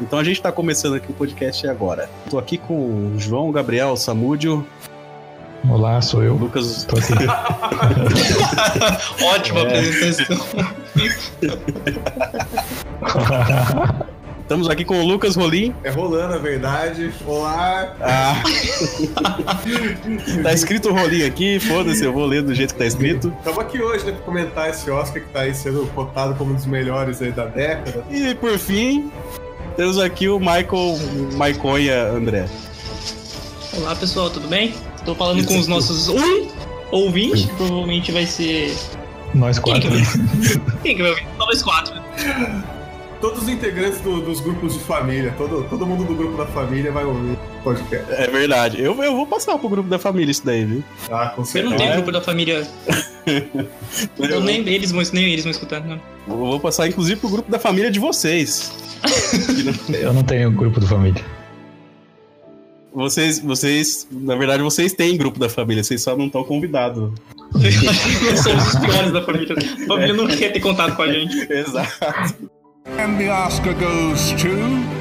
Então a gente tá começando aqui o podcast agora. Tô aqui com o João Gabriel Samúdio. Olá, sou eu. Lucas. Tô aqui. Ótima apresentação. Estamos aqui com o Lucas Rolim. É rolando, a verdade. Olá! Ah. tá escrito Rolim aqui, foda-se, eu vou ler do jeito que tá escrito. Estamos aqui hoje, né, pra comentar esse Oscar que tá aí sendo cotado como um dos melhores aí da década. E por fim, temos aqui o Michael Maiconha André. Olá pessoal, tudo bem? Tô falando com os nossos um ouvinte, que provavelmente vai ser. Nós Quem quatro. que vai Quem que vai ouvir? Talvez quatro. Todos os integrantes do- dos grupos de família, todo, todo mundo do grupo da família vai ouvir o podcast. É verdade. Eu, eu vou passar pro grupo da família isso daí, viu? Ah, com Eu certeza. não tenho É. grupo da família. Eu nem eles vão, nem eles vão escutar, não. Eu vou passar, inclusive, pro grupo da família de vocês. Eu não tenho grupo de família. Vocês, vocês, na verdade, vocês têm grupo da família, vocês só não estão convidados. Eu acho que nós somos os piores da família. A família não quer ter contato com a gente. Exato. And the Oscar goes to.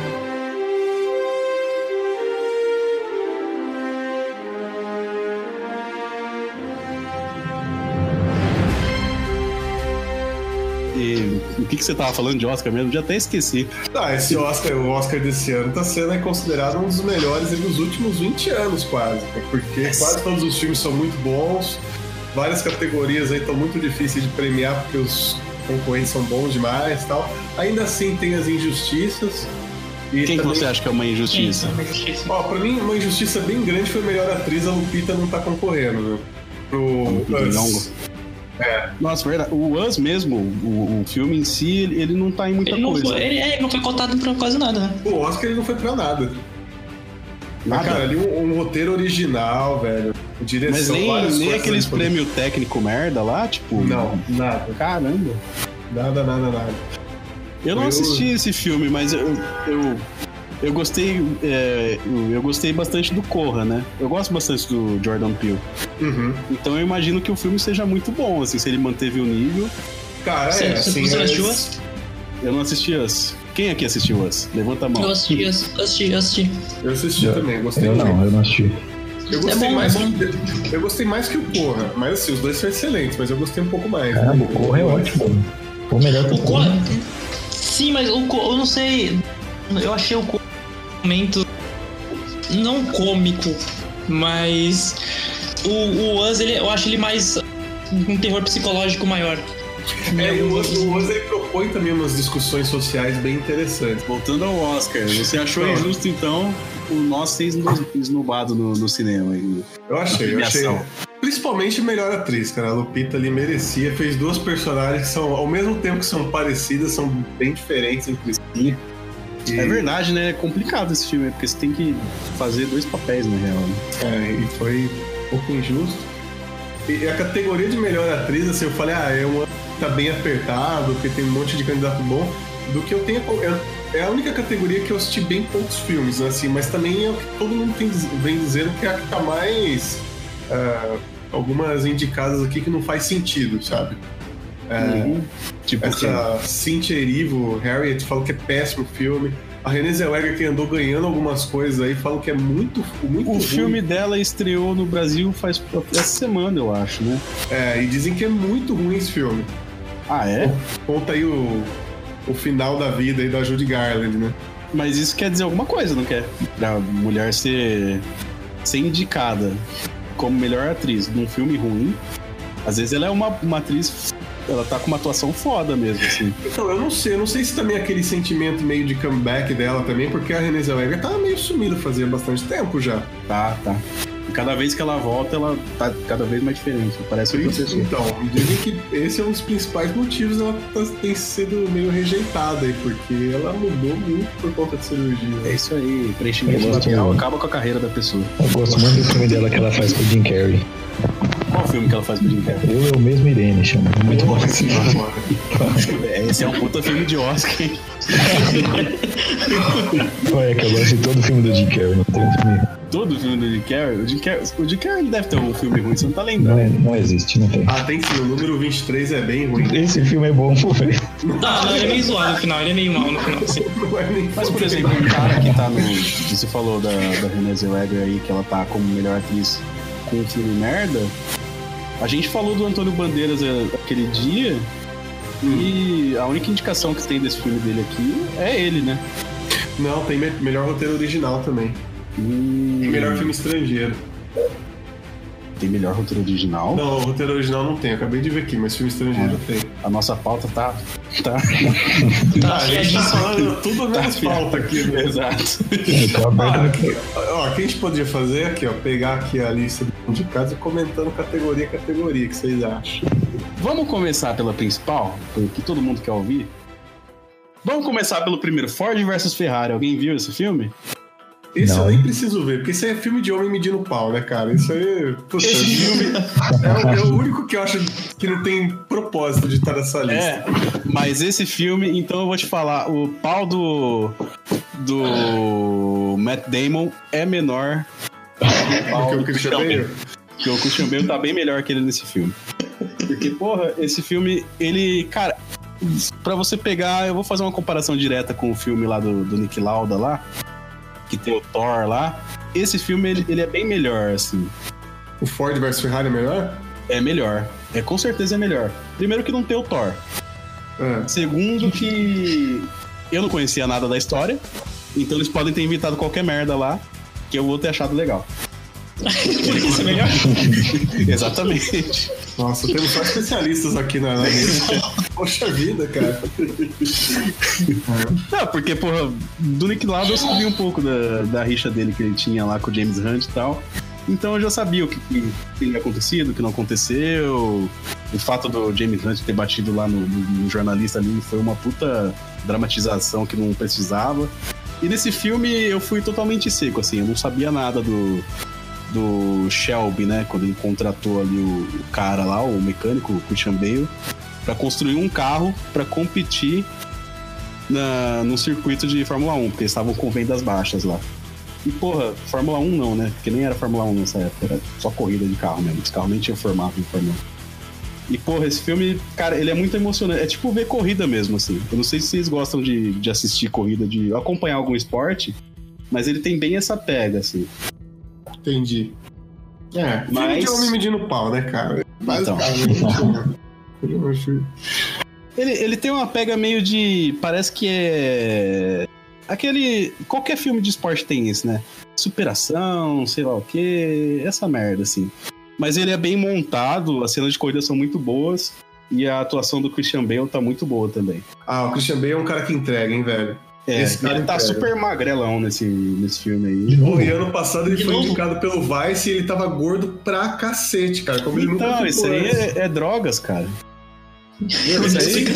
E o que, que você tava falando de Oscar mesmo? Já até esqueci. Ah, esse Oscar, o Oscar desse ano, tá sendo aí considerado um dos melhores dos últimos 20 anos, quase. né? Porque quase todos os filmes são muito bons. Várias categorias aí estão muito difíceis de premiar porque os concorrentes são bons demais e tal. Ainda assim tem as injustiças. E Quem que também- você acha que é uma injustiça? Sim, uma injustiça. Ó, pra mim, uma injustiça bem grande foi a melhor atriz, a Lupita não tá concorrendo, né? Pro Us. É, Nossa, verdade. O Us mesmo, o, o filme em si, ele, ele não tá em muita Ele não, coisa. foi, ele, é, ele não foi cotado pra quase nada, né? o Oscar ele não foi pra nada. Nada. cara, ali um, um roteiro original, velho. Direção, Mas nem, nem aqueles ali. prêmio técnico merda lá, tipo. Não, nada. Caramba. Nada, nada, nada. Eu não Eu- assisti esse filme, mas eu, eu, eu gostei. é, eu- gostei bastante do Corra, né? Eu gosto bastante do Jordan Peele. Uhum. Então eu imagino que o filme seja muito bom, assim, se ele manteve o nível. Cara, é, assim, você é- assistiu Us? Eu não assisti Us. Quem aqui assistiu Us? Levanta a mão. Eu assisti, eu assisti, eu assisti. Eu assisti também, gostei Eu não, eu não assisti. Eu gostei É bom, mais é que, eu gostei mais que o Corra, mas assim, os dois são excelentes, mas eu gostei um pouco mais. Caramba, o Corra é ótimo. O melhor que O Corra. Sim, mas o Corra, eu não sei. Eu achei o Corra um momento. Não cômico, mas. O, o Us, ele, eu acho ele mais. Um terror psicológico maior. É, o Us o Us, ele propõe também umas discussões sociais bem interessantes. Voltando ao Oscar, você achou Não. injusto, então, o nós ser esno- esnobado no, no cinema? aí? Eu achei, eu achei. Principalmente melhor atriz, cara. A Lupita ali merecia. Fez duas personagens que são, ao mesmo tempo que são parecidas, são bem diferentes entre si. E- É verdade, né? É complicado esse filme, porque você tem que fazer dois papéis, na real. né? É, e foi um pouco injusto. E a categoria de melhor atriz, assim, eu falei, ah, é uma tá bem apertado, porque tem um monte de candidato bom. Do que eu tenho. É, a única categoria que eu assisti bem poucos filmes, né, assim, mas também é o que todo mundo tem, vem dizendo que é a que tá mais. ah, algumas indicadas aqui que não faz sentido, sabe? É, Uhum. Tipo, essa Cynthia Erivo, Harriet, falam que é péssimo filme. A Renée Zellweger, que andou ganhando algumas coisas aí, falam que é muito, muito o ruim. filme dela estreou no Brasil faz essa semana, eu acho, né? É, e dizem que é muito ruim esse filme. Ah, é? Conta aí o, o final da vida aí da Judy Garland, né? Mas isso quer dizer alguma coisa, não quer? Pra mulher ser, ser indicada como melhor atriz num filme ruim, às vezes ela é uma, uma atriz. Ela tá com uma atuação foda mesmo, assim. Então, eu não sei, eu não sei se também é aquele sentimento meio de comeback dela também, porque a Renée Zellweger tava meio sumida fazia bastante tempo já. Tá, tá. Cada vez que ela volta, ela tá cada vez mais diferente. Parece outra pessoa. Então, dizem que esse é um dos principais motivos dela tá- ter sido meio rejeitada aí, porque ela mudou muito por conta de cirurgia. É isso aí, preenchimento labial muito. acaba com a carreira da pessoa. Eu gosto muito do filme dela que ela faz com o Jim Carrey. Qual filme que ela faz com o Jim Carrey? Eu, eu mesmo Irene, chama. Muito bom esse filme. É, Esse é um puta filme de Oscar, hein? Olha, que eu gosto de todo filme do Jim Carrey, não tem um filme Todo filme do Jim Carrey. O Jim Carrey, o Jim Carrey deve ter algum filme ruim, você não tá Não, lembrando. é- não existe, não tem. Ah, tem sim, o número 23 é bem ruim. Esse filme é bom, pô, velho. Ah, não, ele é meio zoado no final, ele é meio mal no final, assim. Não é Mas, por exemplo, um cara que tá no. Você falou da, da Renée Zellweger aí, que ela tá como melhor atriz com um filme merda. A gente falou do Antônio Bandeiras é, aquele dia. E a única indicação que tem desse filme dele aqui é ele, né? Não, tem me- melhor roteiro original também. Hum, E melhor filme estrangeiro. Tem melhor roteiro original. Não, o roteiro original não tem, acabei de ver aqui, mas filme estrangeiro tem. A nossa pauta tá. Tá. Ah, a gente tá falando tudo menos Tá, falta aqui, né? Exato. Tô aberto Ah, ó, o que a gente poderia fazer aqui, ó, pegar aqui a lista de indicados e comentando categoria a categoria, o que vocês acham? Vamos começar pela principal, que todo mundo quer ouvir. Vamos começar pelo primeiro, Ford versus Ferrari. Alguém viu esse filme? Esse Não. eu nem preciso ver, porque isso aí é filme de homem medindo pau, né, cara? Isso aí. Puta, Esse filme é, o, é o único que eu acho que não tem propósito de estar nessa lista. É, mas esse filme, então eu vou te falar, o pau do do Matt Damon é menor que o pau do o Christian. Bale. Porque o Christian Bale tá bem melhor que ele nesse filme. Porque, porra, esse filme, ele, cara, pra você pegar, eu vou fazer uma comparação direta com o filme lá do, do Nick Lauda lá, que tem o Thor lá. Esse filme, ele, ele é bem melhor, assim. O Ford versus Ferrari é melhor? É melhor. É, com certeza é melhor. Primeiro que não tem o Thor. É. Segundo que eu não conhecia nada da história, então eles podem ter inventado qualquer merda lá que eu vou ter achado legal. Isso é melhor. Exatamente. Nossa, temos só especialistas aqui na, na. Poxa vida, cara. Não, porque, porra, do Nick Lauda eu sabia um pouco da, da rixa dele que ele tinha lá com o James Hunt e tal. Então eu já sabia o que, que tinha acontecido, o que não aconteceu. O fato do James Hunt ter batido lá no, no- no jornalista ali foi uma puta dramatização que não precisava. E nesse filme eu fui totalmente seco, assim, eu não sabia nada do, do Shelby, né? Quando ele contratou ali o, cara lá, o mecânico, o Christian Bale, pra construir um carro pra competir na, no circuito de Fórmula 1, porque eles estavam com vendas baixas lá. E, porra, Fórmula 1 não, né? Porque nem era Fórmula 1 nessa época, era só corrida de carro mesmo. Os carros nem tinham formato de Fórmula 1. E, porra, esse filme, cara, ele é muito emocionante. É tipo ver corrida mesmo, assim. Eu não sei se vocês gostam de, de assistir corrida, de acompanhar algum esporte, mas ele tem bem essa pega, assim. Entendi. É, filme Mas- de homem medindo pau, né, cara? Então. Basicamente. Eu acho- Ele, ele tem uma pega meio de. Parece que é. Aquele. Qualquer filme de esporte tem isso, né? Superação, sei lá o quê. Essa merda, assim. Mas ele é bem montado, as cenas de corrida são muito boas. E a atuação do Christian Bale tá muito boa também. Ah, o Christian Bale é um cara que entrega, hein, velho? É, Esse cara ele tá super magrelão nesse, nesse filme aí. De novo. e ano passado ele De foi novo? indicado pelo Vice e ele tava gordo pra cacete, cara. Como ele Então, isso aí é, é drogas, cara. Meu, aí-.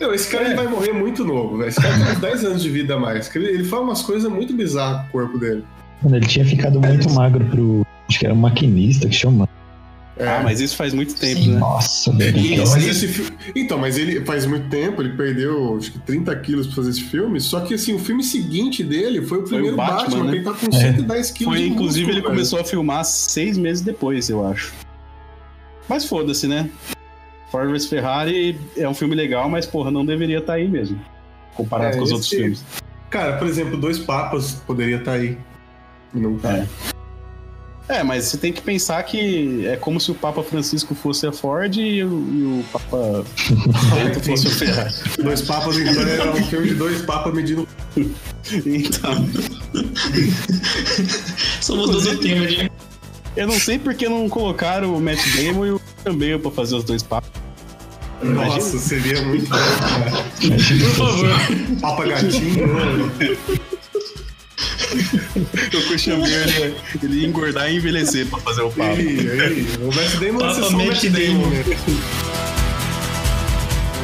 Meu, esse cara É. ele vai morrer muito novo, velho. Esse cara tem uns 10 anos de vida a mais. Ele, ele faz umas coisas muito bizarras com o corpo dele. Mano, ele tinha ficado muito magro pro. Acho que era um maquinista que chama. É. Ah, mas isso faz muito tempo, Sim. né? Nossa, velho. Então mas, esse fi- então, mas ele faz muito tempo, ele perdeu acho que 30 quilos pra fazer esse filme. Só que assim, o filme seguinte dele foi o primeiro Batman, Batman, né? ele tá com 110 quilos. Foi, de inclusive, músculo, ele velho. começou a filmar seis meses depois, eu acho. Mas foda-se, né? Ford vs Ferrari é um filme legal, mas, porra, não deveria estar aí mesmo. Comparado É, com os esse- outros filmes. Cara, por exemplo, Dois Papas poderia estar aí. E Não tá. É. É, mas você tem que pensar que é como se o Papa Francisco fosse a Ford e o, e o Papa Bento fosse o Ferrari. Dois Papas, então, era um filme de dois papas medindo. Então, Só mudou do tema de. eu não sei por que não colocaram o Matt Damon e o Bale pra fazer os dois papas. Nossa, seria muito bom, cara. Por favor. Papa Gatinho, né? O Christian Bale, ele, ia engordar e envelhecer pra fazer o papo. Ei, ei, O Matt Damon vai ser Papa só o Matt Damon?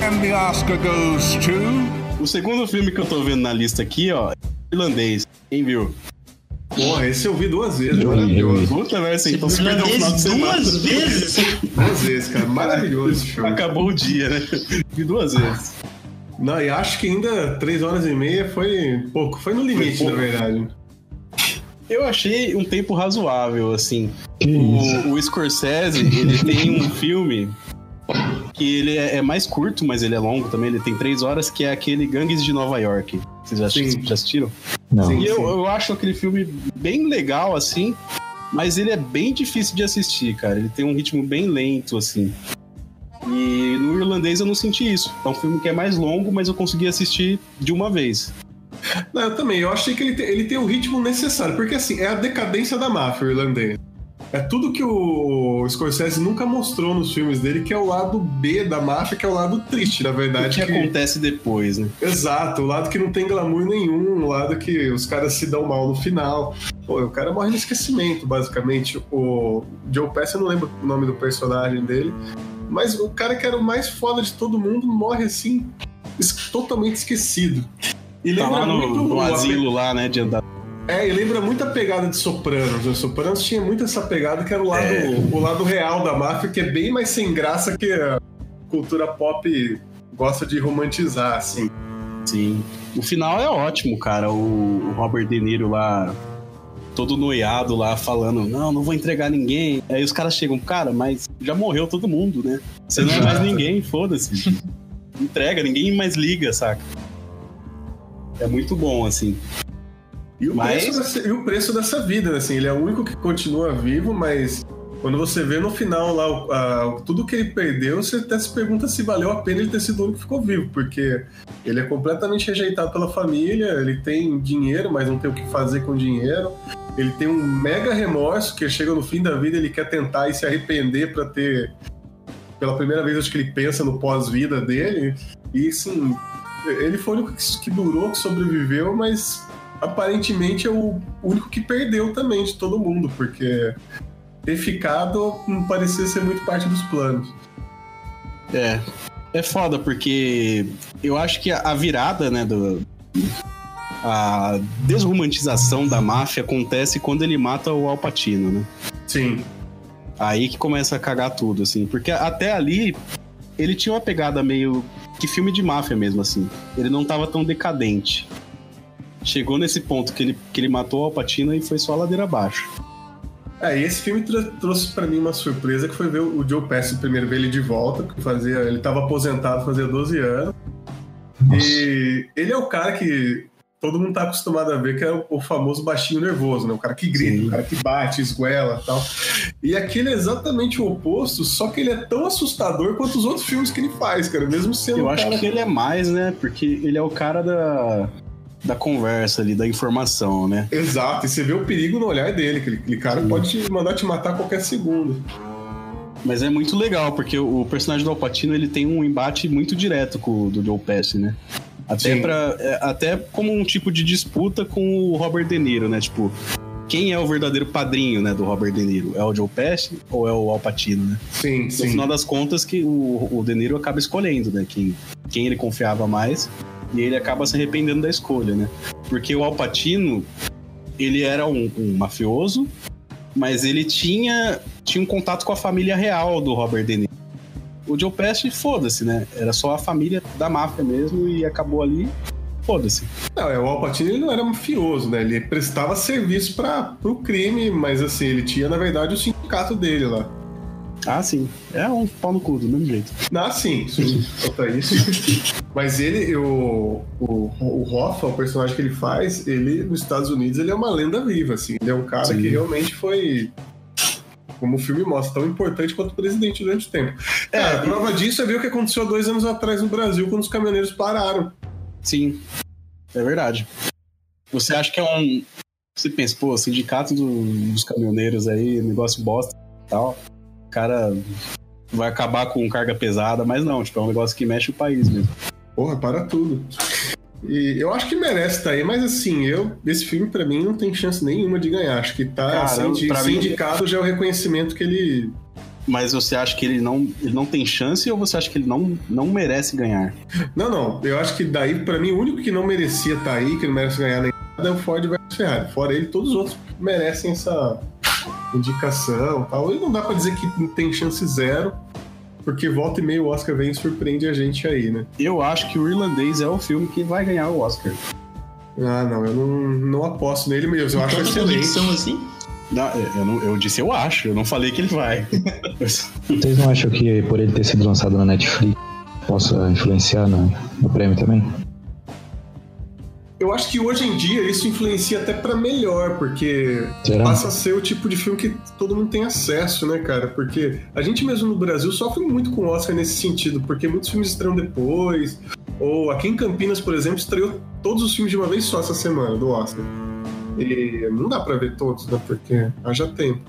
And the Oscar goes to. O segundo filme que eu tô vendo na lista aqui, ó, é irlandês. Quem viu? Porra, esse eu vi duas vezes, Eu vi, maravilhoso. Puta merda, assim, então você perdeu o final de semana. duas vezes? Duas vezes, cara. Maravilhoso esse filme. Acabou o dia, né? Vi duas vezes. Não, e acho que ainda três horas e meia foi pouco. Foi no limite, Foi na verdade. Eu achei um tempo razoável, assim. O, o Scorsese, ele tem um filme que ele é, é mais curto, mas ele é longo também. Ele tem três horas, que é aquele Gangues de Nova York. Vocês já, Sim. já assistiram? Não. Sim. E eu, eu acho aquele filme bem legal, assim, mas ele é bem difícil de assistir, cara. Ele tem um ritmo bem lento, assim. E no irlandês eu não senti isso. É um filme que é mais longo, mas eu consegui assistir de uma vez. Não, eu também. Eu achei que ele tem, ele tem o ritmo necessário, porque assim, é a decadência da máfia irlandesa. É tudo que o Scorsese nunca mostrou nos filmes dele, que é o lado B da máfia, que é o lado triste, na O verdade. que acontece depois, né? Exato, o lado que não tem glamour nenhum, o lado que os caras se dão mal no final. Pô, o cara morre no esquecimento, basicamente. O Joe Pesci, eu não lembro o nome do personagem dele, mas o cara que era o mais foda de todo mundo morre assim, totalmente esquecido. E Tá lembra lá no, muito no asilo lá, né, de andar. É, e lembra muito a pegada de Sopranos. O Sopranos tinha muito essa pegada que era o lado, É. o lado real da máfia, que é bem mais sem graça que a cultura pop gosta de romantizar, assim. Sim. O final é ótimo, cara. O Robert De Niro lá, todo noiado lá, falando: Não, não vou entregar ninguém. Aí os caras chegam, cara, mas já morreu todo mundo, né? Você não é mais ninguém, foda-se. Entrega, ninguém mais liga, saca? É muito bom, assim. E o, Mas- preço dessa, e o preço dessa vida, assim, ele é o único que continua vivo, mas quando você vê no final lá o- a- tudo que ele perdeu, você até se pergunta se valeu a pena ele ter sido o único que ficou vivo, porque ele é completamente rejeitado pela família, ele tem dinheiro, mas não tem o que fazer com dinheiro. Ele tem um mega remorso que chega no fim da vida, ele quer tentar e se arrepender pra ter. Pela primeira vez, acho que ele pensa no pós-vida dele. E assim, ele foi o único que, durou, que sobreviveu, mas aparentemente é o único que perdeu também de todo mundo, porque ter ficado não parecia ser muito parte dos planos. É. É foda, porque eu acho que a virada, né, do. A desromantização da máfia acontece quando ele mata o Alpatino, né? Sim. Aí que começa a cagar tudo, assim. Porque até ali, ele tinha uma pegada meio que filme de máfia mesmo, assim. Ele não tava tão decadente. Chegou nesse ponto que ele, que ele matou o Alpatino e foi só a ladeira abaixo. É, e esse filme trouxe pra mim uma surpresa que foi ver o Joe Pesci primeiro ver ele de volta, porque fazia, ele tava aposentado fazia 12 anos. E ele é o cara que todo mundo tá acostumado a ver, que é o, o famoso baixinho nervoso, né? O cara que grita, Sim. o cara que bate, esguela e tal. E aquele é exatamente o oposto, só que ele é tão assustador quanto os outros filmes que ele faz, cara. Mesmo sendo Eu acho cara... que ele é mais, né? Porque ele é o cara da, da conversa ali, da informação, né? Exato, e você vê o perigo no olhar dele, que aquele cara pode te mandar te matar a qualquer segundo. Mas é muito legal, porque o personagem do Alpatino ele tem um embate muito direto com o do Joe Pesci, né? Até, Sim. pra, é, até como um tipo de disputa com o Robert De Niro, né? Tipo, quem é o verdadeiro padrinho né, do Robert De Niro? É o Joe Pesci ou é o Alpatino, né? Sim, No sim. final das contas, que o, o De Niro acaba escolhendo, né? Quem, quem ele confiava mais. E ele acaba se arrependendo da escolha, né? Porque o Alpatino, ele era um, um mafioso, mas ele tinha, tinha um contato com a família real do Robert De Niro. O Joe Pesci, foda-se, né? Era só a família da máfia mesmo e acabou ali, foda-se. Não, é, o Alpatino ele não era mafioso, né? Ele prestava serviço para o crime, mas assim, ele tinha, na verdade, o sindicato dele lá. Ah, sim. É um pau no cu, do mesmo jeito. Ah, sim, sim, quanto a isso. Mas ele, o, o, o Hoffa, o personagem que ele faz, ele, nos Estados Unidos, ele é uma lenda viva, assim. Ele é um cara Sim. que realmente foi, como o filme mostra, tão importante quanto o presidente durante o tempo. É, Cara, a prova disso é ver o que aconteceu dois anos atrás no Brasil, quando os caminhoneiros pararam. Sim, é verdade. Você acha que é um. Você pensa, pô, sindicato do- dos caminhoneiros aí, negócio bosta e tal. O cara vai acabar com carga pesada, mas não, tipo, é um negócio que mexe o país mesmo. Porra, para tudo. E eu acho que merece estar aí, mas assim, eu esse filme pra mim não tem chance nenhuma de ganhar. Acho que tá Cara, assim, de pra ser mim- indicado já é o reconhecimento que ele. Mas você acha que ele não, ele não tem chance ou você acha que ele não, não merece ganhar? Não, não. Eu acho que daí, pra mim, o único que não merecia estar aí, que não merece ganhar nem nada, é o Ford versus Ferrari. Fora ele, todos os outros merecem essa indicação e tal. E não dá pra dizer que tem chance zero, porque volta e meia o Oscar vem e surpreende a gente aí, né? Eu acho que o Irlandês é o filme que vai ganhar o Oscar. Ah, não, eu não, não aposto nele mesmo. Eu acho Tanta excelente. assim? Não, eu, não- eu disse eu acho, eu não falei que ele vai. Vocês não acham que por ele ter sido lançado na Netflix possa influenciar no, no prêmio também? Eu acho que hoje em dia isso influencia até pra melhor, porque Será? passa a ser o tipo de filme que todo mundo tem acesso, né, cara? Porque a gente mesmo no Brasil sofre muito com o Oscar nesse sentido, porque muitos filmes estreiam depois. Ou aqui em Campinas, por exemplo, estreou todos os filmes de uma vez só essa semana do Oscar. E não dá pra ver todos, né? Porque haja tempo.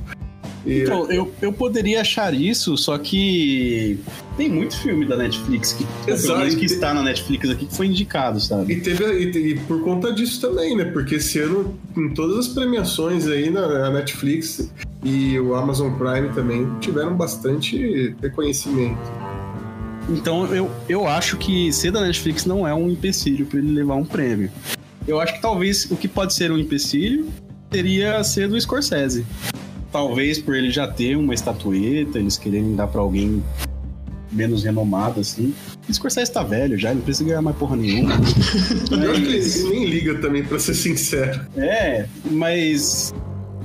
E Então, eu, eu poderia achar isso, só que tem muito filme da Netflix que, Exato. que está na Netflix aqui que foi indicado, sabe? E teve e, e por conta disso também, né? Porque esse ano, em todas as premiações aí na, na Netflix e o Amazon Prime também tiveram bastante reconhecimento. Então eu, eu acho que ser da Netflix não é um empecilho para ele levar um prêmio. Eu acho que talvez o que pode ser um empecilho seria ser do Scorsese. Talvez por ele já ter uma estatueta, eles quererem dar para alguém menos renomado, assim. O Scorsese tá velho já, ele não precisa ganhar mais porra nenhuma. Eu acho que ele, Mas- ele nem liga também, pra ser sincero. É, mas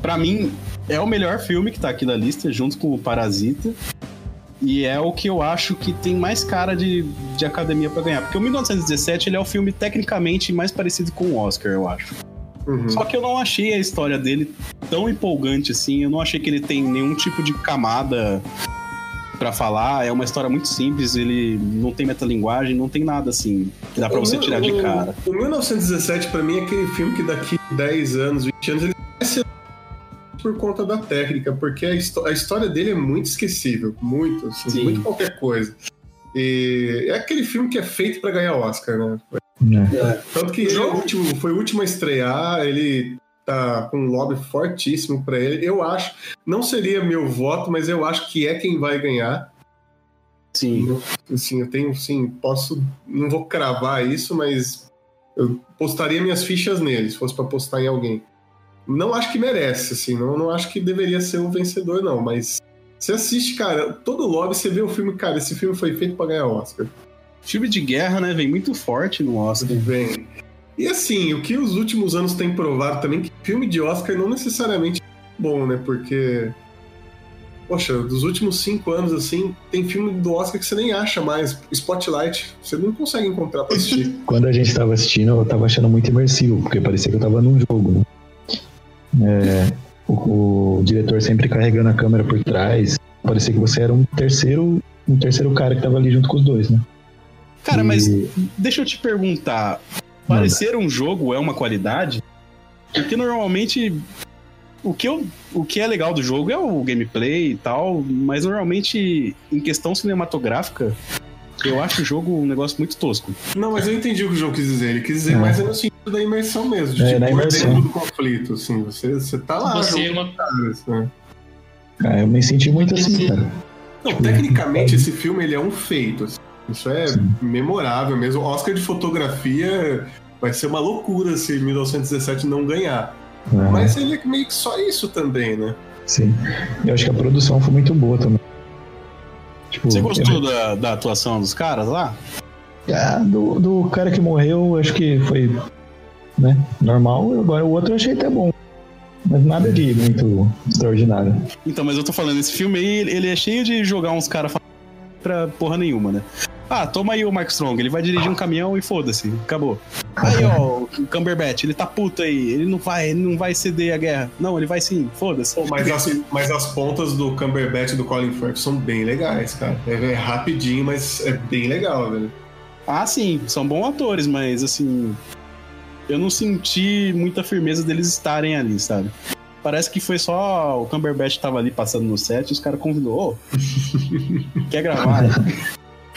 pra mim é o melhor filme que tá aqui na lista, junto com o Parasita. E é o que eu acho que tem mais cara de, de academia pra ganhar. Porque o 1917 ele é o filme tecnicamente mais parecido com o Oscar, eu acho. Uhum. Só que eu não achei a história dele tão empolgante assim. Eu não achei que ele tem nenhum tipo de camada pra falar. É uma história muito simples, ele não tem metalinguagem, não tem nada assim que dá pra O você meu- tirar de cara. O 1917, pra mim, é aquele filme que daqui 10 anos, 20 anos, ele vai ser por conta da técnica, porque a, a história dele é muito esquecível. Muito, assim, Sim. muito qualquer coisa. E é aquele filme que é feito pra ganhar Oscar, né? É. Tanto que ele é o último, foi o último a estrear, ele tá com um lobby fortíssimo pra ele. Eu acho, não seria meu voto, mas eu acho que é quem vai ganhar. Sim. Assim, eu tenho, sim, posso, não vou cravar isso, mas eu postaria minhas fichas nele, se fosse pra postar em alguém. Não acho que merece, assim, não, não acho que deveria ser o vencedor, não, mas você assiste, cara, todo lobby, você vê o filme, cara, esse filme foi feito pra ganhar Oscar. Filme de guerra, né? Vem muito forte no Oscar. Bem. E assim, o que os últimos anos têm provado também que filme de Oscar não necessariamente é bom, né? Porque. Poxa, dos últimos cinco anos, assim, tem filme do Oscar que você nem acha mais. Spotlight, você não consegue encontrar pra assistir. Quando a gente tava assistindo, eu tava achando muito imersivo, porque parecia que eu tava num jogo. né? É, o, o diretor sempre carregando a câmera por trás. Parecia que você era um terceiro, um terceiro cara que tava ali junto com os dois, né? Cara, E- mas deixa eu te perguntar. Parecer um jogo é uma qualidade? Porque normalmente o que, eu, o que é legal do jogo é o gameplay e tal, mas normalmente em questão cinematográfica, eu acho o jogo um negócio muito tosco. não, mas eu entendi o que o João quis dizer. Ele quis dizer É. mais é no sentido da imersão mesmo, de É, tipo, na por imersão. dentro do conflito, assim. Você, você tá lá, Você é uma- né? Ah, eu me senti muito assim, cara. Não, tecnicamente esse filme ele é um feito. assim. Isso é Sim. memorável mesmo. Oscar de fotografia vai ser uma loucura se 1917 não ganhar. Ah, Mas ele é meio que só isso também, né? Sim. Eu acho que a produção foi muito boa também. Tipo, Você gostou da, da atuação dos caras lá? Ah, do, do cara que morreu, acho que foi né, normal. Agora o outro eu achei até bom. Mas nada de muito extraordinário. Então, mas eu tô falando, esse filme aí, ele é cheio de jogar uns caras pra porra nenhuma, né? Ah, toma aí o Mark Strong, ele vai dirigir um caminhão e foda-se, acabou. Aí, ó, o Cumberbatch, ele tá puto aí, ele não vai, ele não vai ceder a guerra. Não, ele vai sim, foda-se. Pô, mas, as, mas as pontas do Cumberbatch e do Colin Firth são bem legais, cara. É, é rapidinho, mas é bem legal, velho. Ah, sim, são bons atores, mas assim. Eu não senti muita firmeza deles estarem ali, sabe? Parece que foi só o Cumberbatch tava ali passando no set e os caras convidou, ô, quer gravar?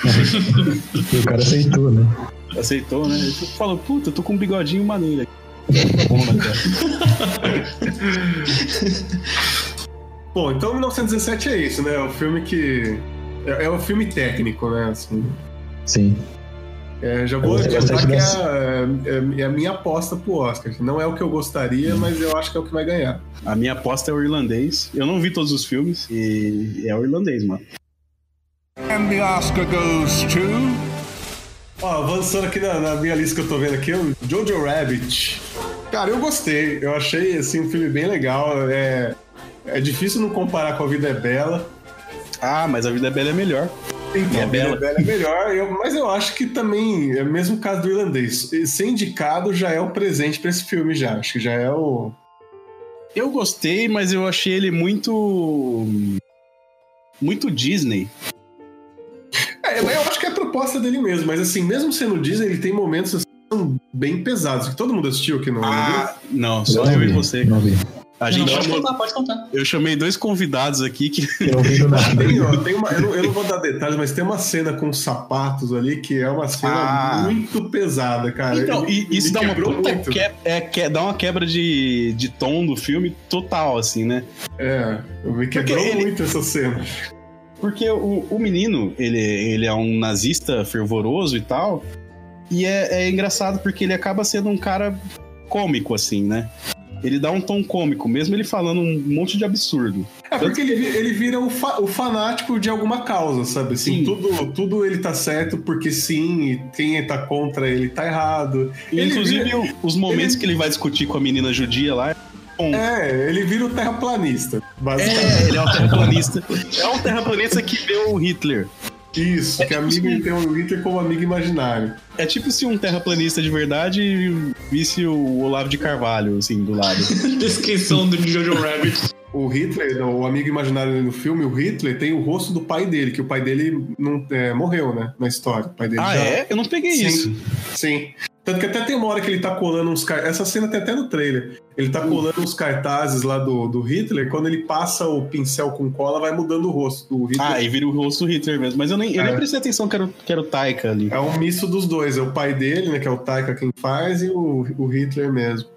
E o cara aceitou, né? Aceitou, né? Ele falou, puta, eu tô com um bigodinho maneiro aqui. Tá bom, né, então 1917 é isso, né? É o filme que. É, é o filme técnico, né? Assim, Sim. É, já vou Eu gostei adiantar que é é- é a minha aposta pro Oscar. Não é o que eu gostaria, mas eu acho que é o que vai ganhar. A minha aposta é o irlandês. Eu não vi todos os filmes e é o irlandês, mano. And the Oscar goes to Ó, avançando aqui na, na minha lista que eu tô vendo aqui, o Jojo Rabbit. Cara, eu gostei. Eu achei, assim, um filme bem legal. É, é difícil não comparar com A Vida é Bela. Ah, mas a vida é bela é melhor. Então, É A Vida é bela. É melhor, eu- mas eu acho que também é o mesmo caso do irlandês. Ser indicado já é o presente pra esse filme, já. Acho que já é o. Eu gostei, mas eu achei ele muito. Muito Disney. É, mas eu acho que é a proposta dele mesmo, mas assim, mesmo sendo Disney, ele tem momentos assim, bem pesados, que todo mundo assistiu aqui no Ah, não, só Não eu vi, e você. Não vi. A Não, gente pode chamou- contar, pode contar. eu chamei dois convidados aqui que. Eu vi do nada. Tem, ó, tem uma, eu, não, eu não vou dar detalhes, mas tem uma cena com sapatos ali que é uma cena Ah. muito pesada, cara. Então, Ele- e isso ele dá uma puta que, é, que- dá uma quebra de, de tom do filme total, assim, né? É, me quebrou Porque ele- muito essa cena. Porque o, o menino, ele, ele é um nazista fervoroso e tal. E é, é engraçado porque ele acaba sendo um cara cômico, assim, né? Ele dá um tom cômico, mesmo ele falando um monte de absurdo. É porque ele, ele vira o, fa- o fanático de alguma causa, sabe? Assim, Sim. tudo, tudo ele tá certo porque sim, e quem tá contra ele tá errado. E, Ele inclusive, vira- os momentos ele- que ele vai discutir com a menina judia lá. É, ele vira o terraplanista, basicamente. É, ele é um terraplanista. É um terraplanista que vê o Hitler. Isso, que tipo amigo tem um Hitler como amigo imaginário. É tipo se um terraplanista de verdade visse o Olavo de Carvalho, assim, do lado. Descrição do Jojo Rabbit. O Hitler, o amigo imaginário no filme, o Hitler tem o rosto do pai dele, que o pai dele não, é, morreu, né? Na história. O pai dele Ah, já- é? Eu não peguei Sim. isso. Sim. Tanto que até tem uma hora que ele tá colando uns cartazes. Essa cena tem até no trailer. Ele tá colando uns cartazes lá do, do Hitler. Quando ele passa o pincel com cola, vai mudando o rosto do Hitler. Ah, e vira o rosto do Hitler mesmo. Mas eu nem, eu É. nem prestei atenção que era, o- que era o Taika ali. É um misto dos dois. É o pai dele, né? Que é o Taika quem faz, e o, o Hitler mesmo.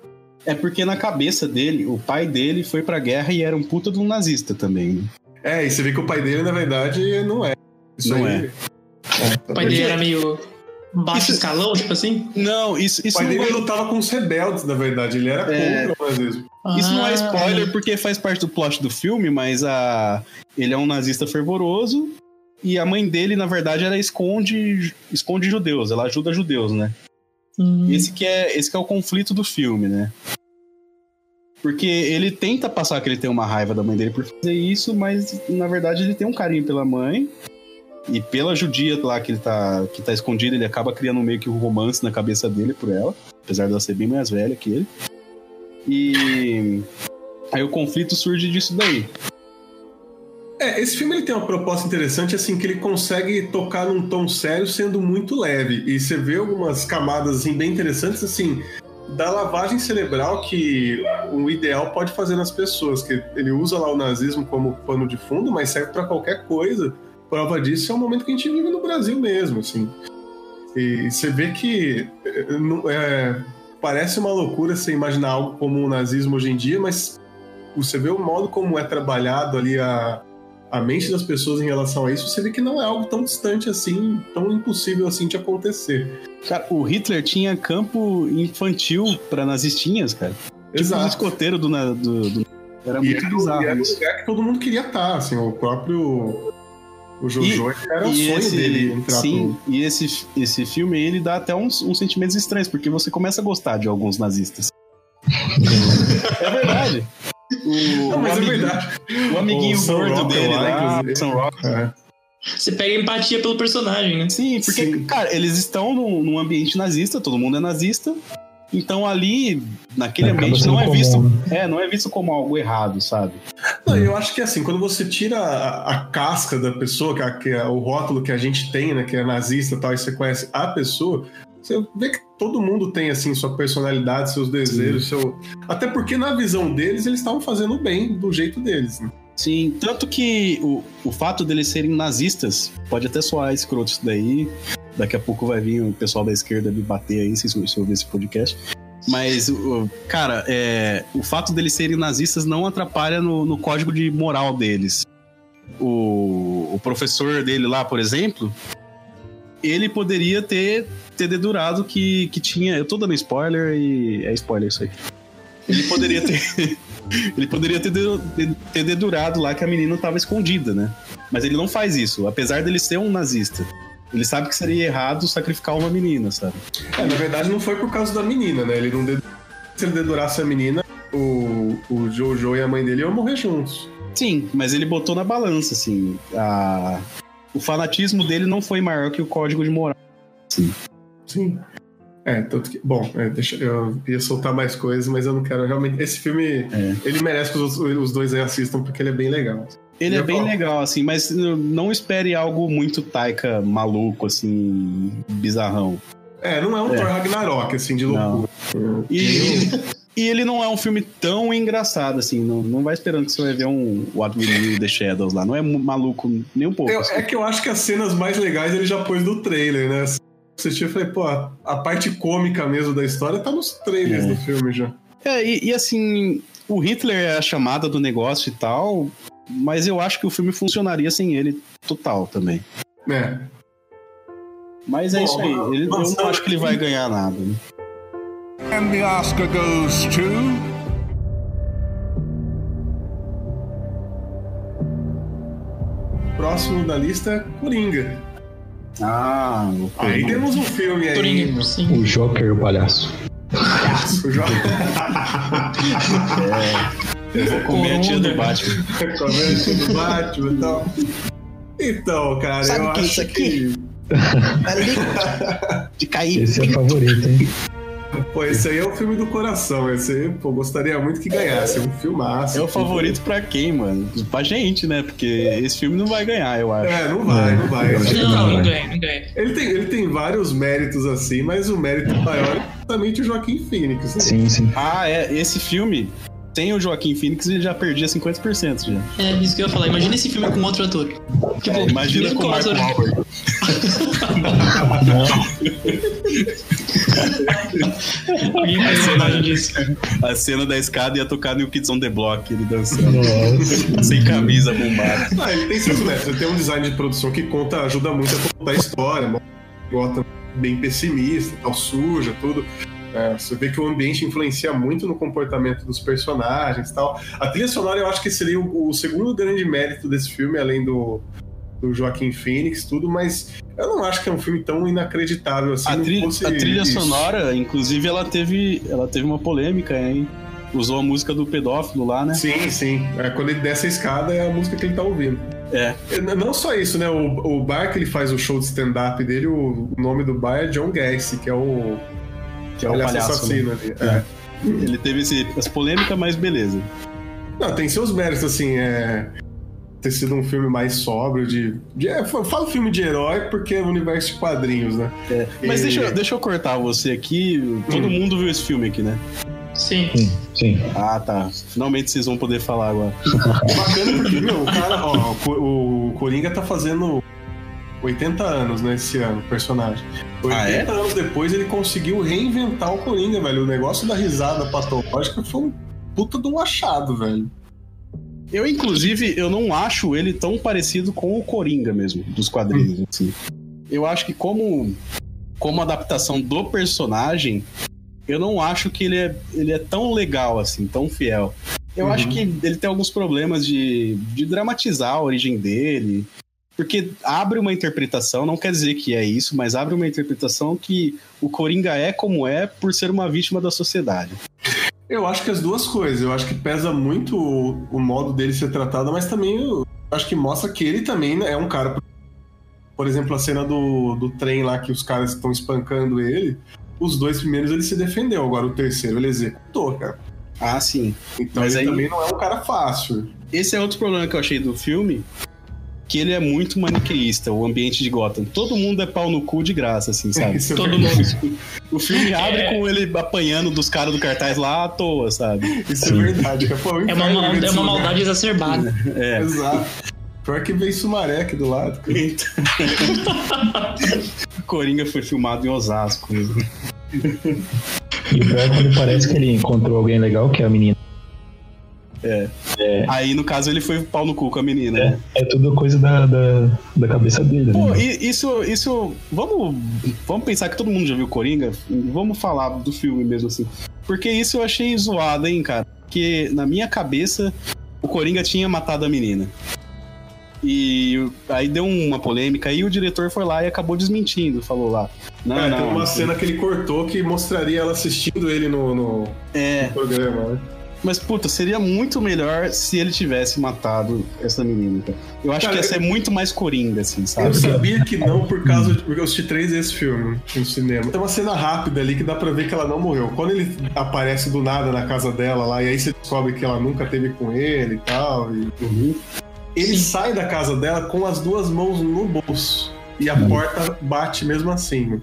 É porque na cabeça dele, o pai dele foi pra guerra e era um puta de um nazista também. né? É, e você vê que o pai dele, na verdade, não é. Isso Não aí- é. O pai dele era meio baixo Isso- escalão, tipo assim. Não, isso, O isso, pai não, dele é, lutava com os rebeldes, na verdade. Ele era É. contra o nazismo. isso não é Ah. spoiler porque faz parte do plot do filme, mas a, ele é um nazista fervoroso e a mãe dele, na verdade, ela esconde, esconde judeus, ela ajuda judeus, né? Hum. Esse que é, esse que é o conflito do filme, né? Porque ele tenta passar que ele tem uma raiva da mãe dele por fazer isso, mas na verdade ele tem um carinho pela mãe. E pela judia lá que ele tá, que tá escondida, ele acaba criando meio que um romance na cabeça dele por ela. Apesar dela ser bem mais velha que ele. E aí o conflito surge disso daí. É, esse filme ele tem uma proposta interessante, assim, que ele consegue tocar num tom sério sendo muito leve. E você vê algumas camadas assim, bem interessantes, assim, da lavagem cerebral que o ideal pode fazer nas pessoas. Que ele usa lá o nazismo como pano de fundo, mas serve pra qualquer coisa. Prova disso é o momento que a gente vive no Brasil mesmo, assim. E você vê que é, não- é, parece uma loucura você imaginar algo como o nazismo hoje em dia, mas você vê o modo como é trabalhado ali a, a mente das pessoas em relação a isso, você vê que não é algo tão distante assim, tão impossível assim de acontecer. Cara, o Hitler tinha campo infantil pra nazistinhas, cara. Tipo os escoteiros do, na- do, do- Era E muito era, bizarro e era um lugar que todo mundo queria estar, assim, o próprio o Jojo era o E sonho esse- dele entrar Sim, e esse, esse filme ele dá até uns, uns sentimentos estranhos, porque você começa a gostar de alguns nazistas. é verdade. O, Não, mas o é amiguinho- verdade. O amiguinho O gordo dele lá, inclusive. Sam Rockwell. É. Você pega empatia pelo personagem, né? Sim, porque, Sim. cara, eles estão num, num ambiente nazista, todo mundo é nazista. Então ali, naquele Acaba ambiente, não é comum, visto. né? É, não é visto como algo errado, sabe? Não, eu acho que assim, quando você tira a, a casca da pessoa, que, é- que é o rótulo que a gente tem, né, que é nazista e tal, e você conhece a pessoa, você vê que todo mundo tem assim sua personalidade, seus desejos, seu até porque na visão deles eles estavam fazendo bem do jeito deles. Né? Sim, tanto que o, o fato deles serem nazistas pode até soar escroto isso daí. Daqui a pouco vai vir o pessoal da esquerda me bater aí se, eu ouvir esse podcast. Mas, cara, é, o fato deles serem nazistas não atrapalha no, no código de moral deles. O, o professor dele lá, por exemplo, ele poderia ter, ter dedurado que, que tinha. Eu tô dando spoiler e é spoiler isso aí. Ele poderia ter. Ele poderia ter, ter dedurado lá que a menina estava escondida, né? Mas ele não faz isso, apesar dele ser um nazista. Ele sabe que seria errado sacrificar uma menina, sabe? É, na verdade não foi por causa da menina, né? Ele não ded... Se ele dedurasse a menina, o, o Jojo e a mãe dele iam morrer juntos. Sim, mas ele botou na balança, assim. A... O fanatismo dele não foi maior que o código de moral. Sim. Sim. É, tanto que. Bom, é, deixa, eu ia soltar mais coisas, mas eu não quero realmente. Esse filme, É. ele merece que os, os dois aí assistam, porque ele é bem legal. Ele é bem legal, assim, mas não espere algo muito taika maluco, assim, bizarrão. É, não é um É. Thor Ragnarok, assim, de loucura. E, e ele não é um filme tão engraçado, assim, não, não vai esperando que você vai ver um What We Do in The Shadows lá. Não é maluco nem um pouco. Eu- assim. é que eu acho que as cenas mais legais ele já pôs no trailer, né? Assisti e falei, pô, a, a parte cômica mesmo da história tá nos trailers É. do filme já. É, e, e, assim, o Hitler é a chamada do negócio e tal, mas eu acho que o filme funcionaria sem ele total também. É. Mas é Bom, isso aí. Ele, eu não acho que ele vai ganhar nada. né? And the Oscar goes to. Próximo da lista, Coringa. Ah, o Aí temos um filme aí. Coringa, sim. O Joker, o palhaço. O jo- Eu vou comer a tia do. Batman. Comédia do Batman e tal. Então, cara, Sabe eu o que é acho isso aqui? De cair. Esse é favorito, hein? que. Pô, esse aí é o filme do coração. Esse aí, pô, gostaria muito que ganhasse. É um filmaço. É o favorito pra quem, mano? Pra gente, né? Porque esse filme não vai ganhar, eu acho. É, não vai, não vai. Que Não, não, vai. ganha, não ganha. Ele tem, ele tem vários méritos assim, mas o mérito maior é justamente o Joaquim Phoenix. né? Sim, sim. Ah, é. Esse filme, sem o Joaquim Phoenix, ele já perdia 50% já. É isso que eu ia falar. Imagina esse filme com outro ator. Tipo, É, imagina com o Mark ator- Wahlberg. Imagem disso. A cena da escada ia tocar New Kids on the Block, ele dançando. Nossa. sem camisa, bombado. Ah, ele tem seus méritos. Ele tem um design de produção que conta, ajuda muito a contar a história. Gotham bem pessimista, tal, suja, tudo. É, você vê que o ambiente influencia muito no comportamento dos personagens tal. A trilha sonora eu acho que seria o, o segundo grande mérito desse filme, além do, do Joaquim Phoenix, tudo, mas eu não acho que é um filme tão inacreditável assim. A fosse a trilha isso. sonora, inclusive, ela teve, ela teve uma polêmica, hein? Usou a música do pedófilo lá, né? Sim, sim. É, quando ele desce a escada é a música que ele tá ouvindo. É. É, Não só isso, né? O, o bar que ele faz o show de stand-up dele, o nome do bar é John Gacy, que é o, Que é o palhaço. assassino né? ali. É. Ele teve esse, as polêmicas, mas beleza. Não, tem seus méritos, assim, é. Ter sido um filme mais sóbrio, de. de é, eu falo filme de herói porque é um universo de quadrinhos, né? Mas E- deixa, eu- deixa eu cortar você aqui. Todo Hum. mundo viu esse filme aqui, né? Sim. Sim, sim. Ah, tá. Finalmente vocês vão poder falar agora. Bacana porque, meu, o cara, ó, o Coringa tá fazendo 80 anos, né, esse ano, o personagem. 80 Ah, é? anos depois ele conseguiu reinventar o Coringa, velho. O negócio da risada patológica foi um puta de um achado, velho. Eu, inclusive, eu não acho ele tão parecido com o Coringa mesmo, dos quadrinhos, assim. Eu acho que como, como adaptação do personagem, eu não acho que ele é, ele é tão legal, assim, tão fiel. Eu Uhum. acho que ele tem alguns problemas de, de dramatizar a origem dele. Porque abre uma interpretação, não quer dizer que é isso, mas abre uma interpretação que o Coringa é como é por ser uma vítima da sociedade. Eu acho que as duas coisas. Eu acho que pesa muito o, o modo dele ser tratado, mas também eu acho que mostra que ele também é um cara. Por exemplo, a cena do, do trem lá que os caras estão espancando ele. Os dois primeiros ele se defendeu, agora o terceiro ele executou, cara. Ah, sim. Então Mas ele aí- também não é um cara fácil. Esse é outro problema que eu achei do filme, que ele é muito maniqueísta, o ambiente de Gotham. Todo mundo é pau no cu de graça, assim, sabe? Isso é Todo verdade. mundo. O filme abre É. com ele apanhando dos caras do cartaz lá à toa, sabe? Isso é verdade. cara. Pô, o É uma, mal- é uma maldade exacerbada. É. Exato. Pior que vem Sumaré aqui do lado. Então... Coringa foi filmado em Osasco. E o pior é quando parece que ele encontrou alguém legal, que é a menina. Aí, no caso, ele foi pau no cu com a menina, né? É tudo coisa da, da, da cabeça dele. Pô, né? e isso, isso. Vamos, vamos pensar que todo mundo já viu Coringa? Vamos falar do filme mesmo assim. Porque isso eu achei zoado, hein, cara? Porque na minha cabeça, o Coringa tinha matado a menina. E aí deu uma polêmica, aí o diretor foi lá e acabou desmentindo, falou lá. Não, É, não. tem uma não. cena que ele cortou que mostraria ela assistindo ele no, no É, programa, né? Mas puta, seria muito melhor se ele tivesse matado essa menina. cara. Eu acho Cara, que ia ser muito mais coringa, assim, Eu sabe? sabia que não por causa de. Porque eu assisti três vezes esse filme no cinema. Tem uma cena rápida ali que dá pra ver que ela não morreu. Quando ele aparece do nada na casa dela lá, e aí você descobre que ela nunca teve com ele e tal. e- Uhum. Ele sai da casa dela com as duas mãos no bolso. E a Hum. porta bate mesmo assim.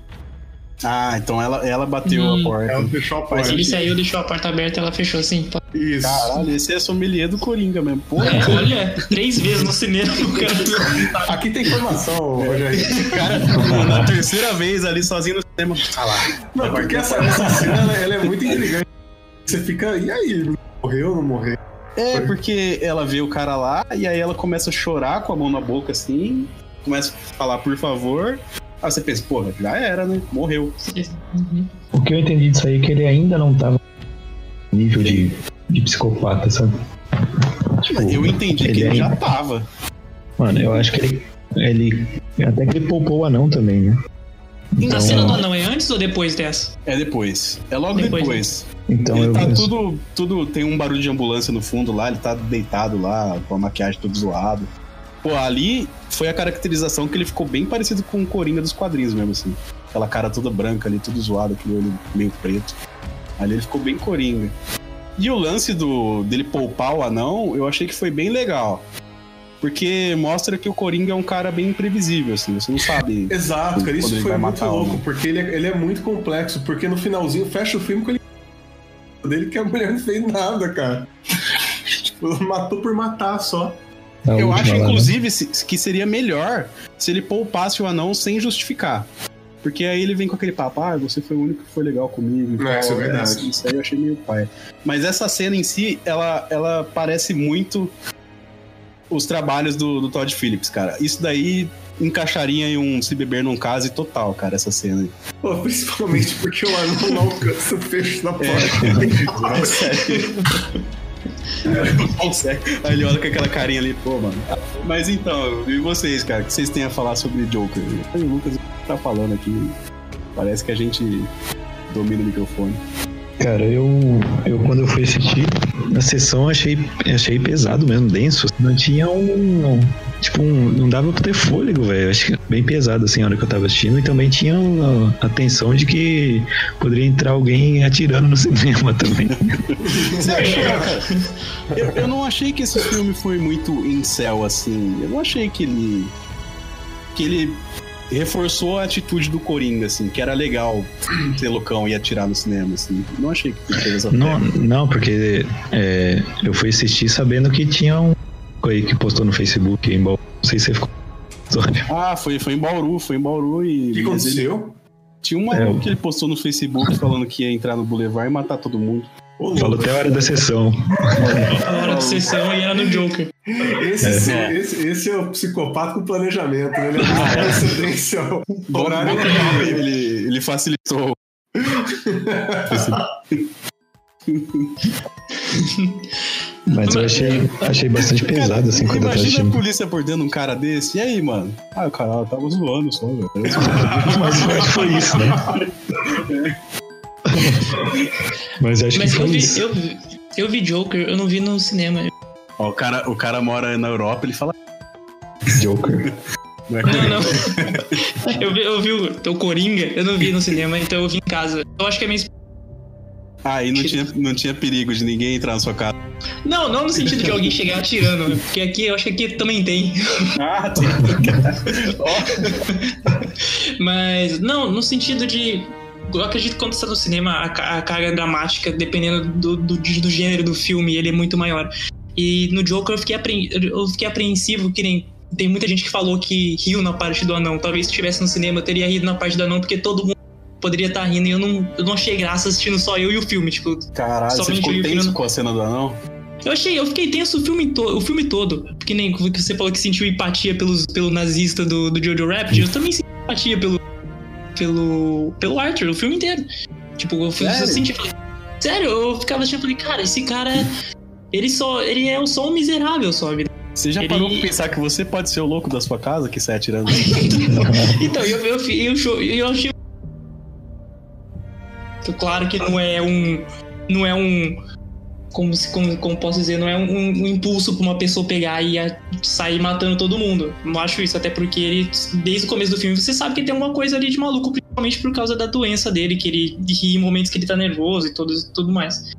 Ah, então ela, ela bateu Hum. a porta. Ela fechou a Mas porta. ele saiu, deixou a porta aberta ela fechou assim. Isso. Caralho, esse é sommelier do Coringa mesmo. Porra, É, olha, três vezes no cinema o cara. Aqui tem informação, Rogério. cara, na terceira vez ali sozinho no cinema. Ah lá. Não, porque essa, essa cena ela, ela é muito intrigante. Você fica, e aí? Morreu, não morreu? É, porque ela vê o cara lá e aí ela começa a chorar com a mão na boca assim, começa a falar por favor. Aí você pensa, porra, já era, né? Morreu. Uhum. O que eu entendi disso aí é que ele ainda não tava no nível de, de psicopata, sabe? Tipo, Eu entendi que ele ele já ainda- tava. Mano, eu acho que ele, ele. Até que ele poupou o anão também, né? A cena do anão é antes ou depois dessa? É depois. É logo Depois, depois. Então ele eu. tá tudo, tudo. Tem um barulho de ambulância no fundo lá, ele tá deitado lá, com a maquiagem todo zoado. Pô, ali foi a caracterização que ele ficou bem parecido com o Coringa dos quadrinhos mesmo, assim. Aquela cara toda branca ali, tudo zoado, aquele olho meio preto. Ali ele ficou bem Coringa. E o lance do dele poupar o anão, eu achei que foi bem legal. Porque mostra que o Coringa é um cara bem imprevisível, assim. Você não sabe. Exato, cara, isso foi muito louco, porque ele é, ele é muito complexo, porque no finalzinho fecha o filme com ele dele que a mulher não fez nada, cara. tipo, matou por matar só. Na Eu acho, lá, né? inclusive, se- que seria melhor se ele poupasse o anão sem justificar. Porque aí ele vem com aquele papo, ah, você foi o único que foi legal comigo. É, isso é verdade. Isso, isso aí eu achei meio pai. Mas essa cena em si, ela, ela parece muito os trabalhos do, do Todd Phillips, cara. Isso daí encaixaria em um Se Beber Num Case total, cara, essa cena aí. Pô, principalmente porque o anão não alcança o fecho da porta. É sério. Aí ele olha com aquela carinha ali, pô, mano. Mas então, e vocês, cara? O que vocês têm a falar sobre Joker? O Lucas tá falando aqui. Parece que a gente domina o microfone. Cara, eu, eu quando eu fui assistir na sessão achei, achei pesado mesmo, denso. Não tinha um. Tipo, um, não dava pra ter fôlego, velho. Acho que bem pesado assim a hora que eu tava assistindo. E também tinha a, a tensão de que poderia entrar alguém atirando no cinema também. Você achou, cara? Eu, eu não achei que esse filme foi muito incel, assim. Eu não achei que ele. que ele reforçou a atitude do Coringa, assim, que era legal ser loucão e atirar no cinema, assim. Não achei que teve essa Não, não porque é, eu fui assistir sabendo que tinha um aí que postou no Facebook em Bauru. Não sei se você ficou. Ah, foi, foi em Bauru, foi em Bauru e. O que mas ele- aconteceu? Tinha um É, maluco o- que ele postou no Facebook falando que ia entrar no Boulevard e matar todo mundo. Ô, Falou até a hora da sessão. A hora de sessão e era no Joker. Esse, É. esse, esse é o psicopata com planejamento, né? Ele antecedência ao Bom, horário. bom que ele, ele, ele facilitou. Mas eu achei, achei bastante pesado assim quando eu tava Imagina a polícia abordando um cara desse. E aí, mano? Ah, o cara tava zoando só, velho. Mas eu acho que foi isso, né? Mas acho que Mas eu foi vi, isso. eu, vi- eu vi Joker, eu não vi no cinema. Ó, o, cara, o cara mora na Europa, ele fala. Joker. Não é Não. Eu vi, eu vi o, o Coringa, eu não vi no cinema, então eu vi em casa. Eu acho que é minha Ah, e não tinha, não tinha perigo de ninguém entrar na sua casa. Não, não no sentido de alguém chegar atirando, né? porque aqui eu acho que aqui também tem. Ah, tem. Mas, não, no sentido de. Eu acredito que quando você tá no cinema, a, a carga dramática, dependendo do, do, do gênero do filme, ele é muito maior. E no Joker eu fiquei, apre- eu fiquei apreensivo, que nem. Tem muita gente que falou que riu na parte do anão. Talvez se estivesse no cinema eu teria rido na parte do anão, porque todo mundo poderia estar rindo e eu não, eu não achei graça assistindo só eu e o filme. Tipo, Caralho, você ficou tenso com a cena do anão? eu achei, eu fiquei tenso o filme, to- o filme todo. Porque nem você falou que sentiu empatia pelos, pelo nazista do, do Jojo Rabbit, eu também senti empatia pelo, pelo, pelo Arthur, o filme inteiro. Tipo, eu, fui, eu senti. Sério, eu ficava e falei, cara, esse cara. Ele só. Ele é só um miserável só, vida. Você já Ele- parou pra pensar que você pode ser o louco da sua casa que sai atirando? Então, eu, eu, eu, eu, eu achei. Claro que não é um. Não é um. Como, como, como posso dizer, não é um, um impulso pra uma pessoa pegar e sair matando todo mundo. Não acho isso, até porque ele, desde o começo do filme, você sabe que tem uma coisa ali de maluco, principalmente por causa da doença dele, que ele ri em momentos que ele tá nervoso e tudo, tudo mais.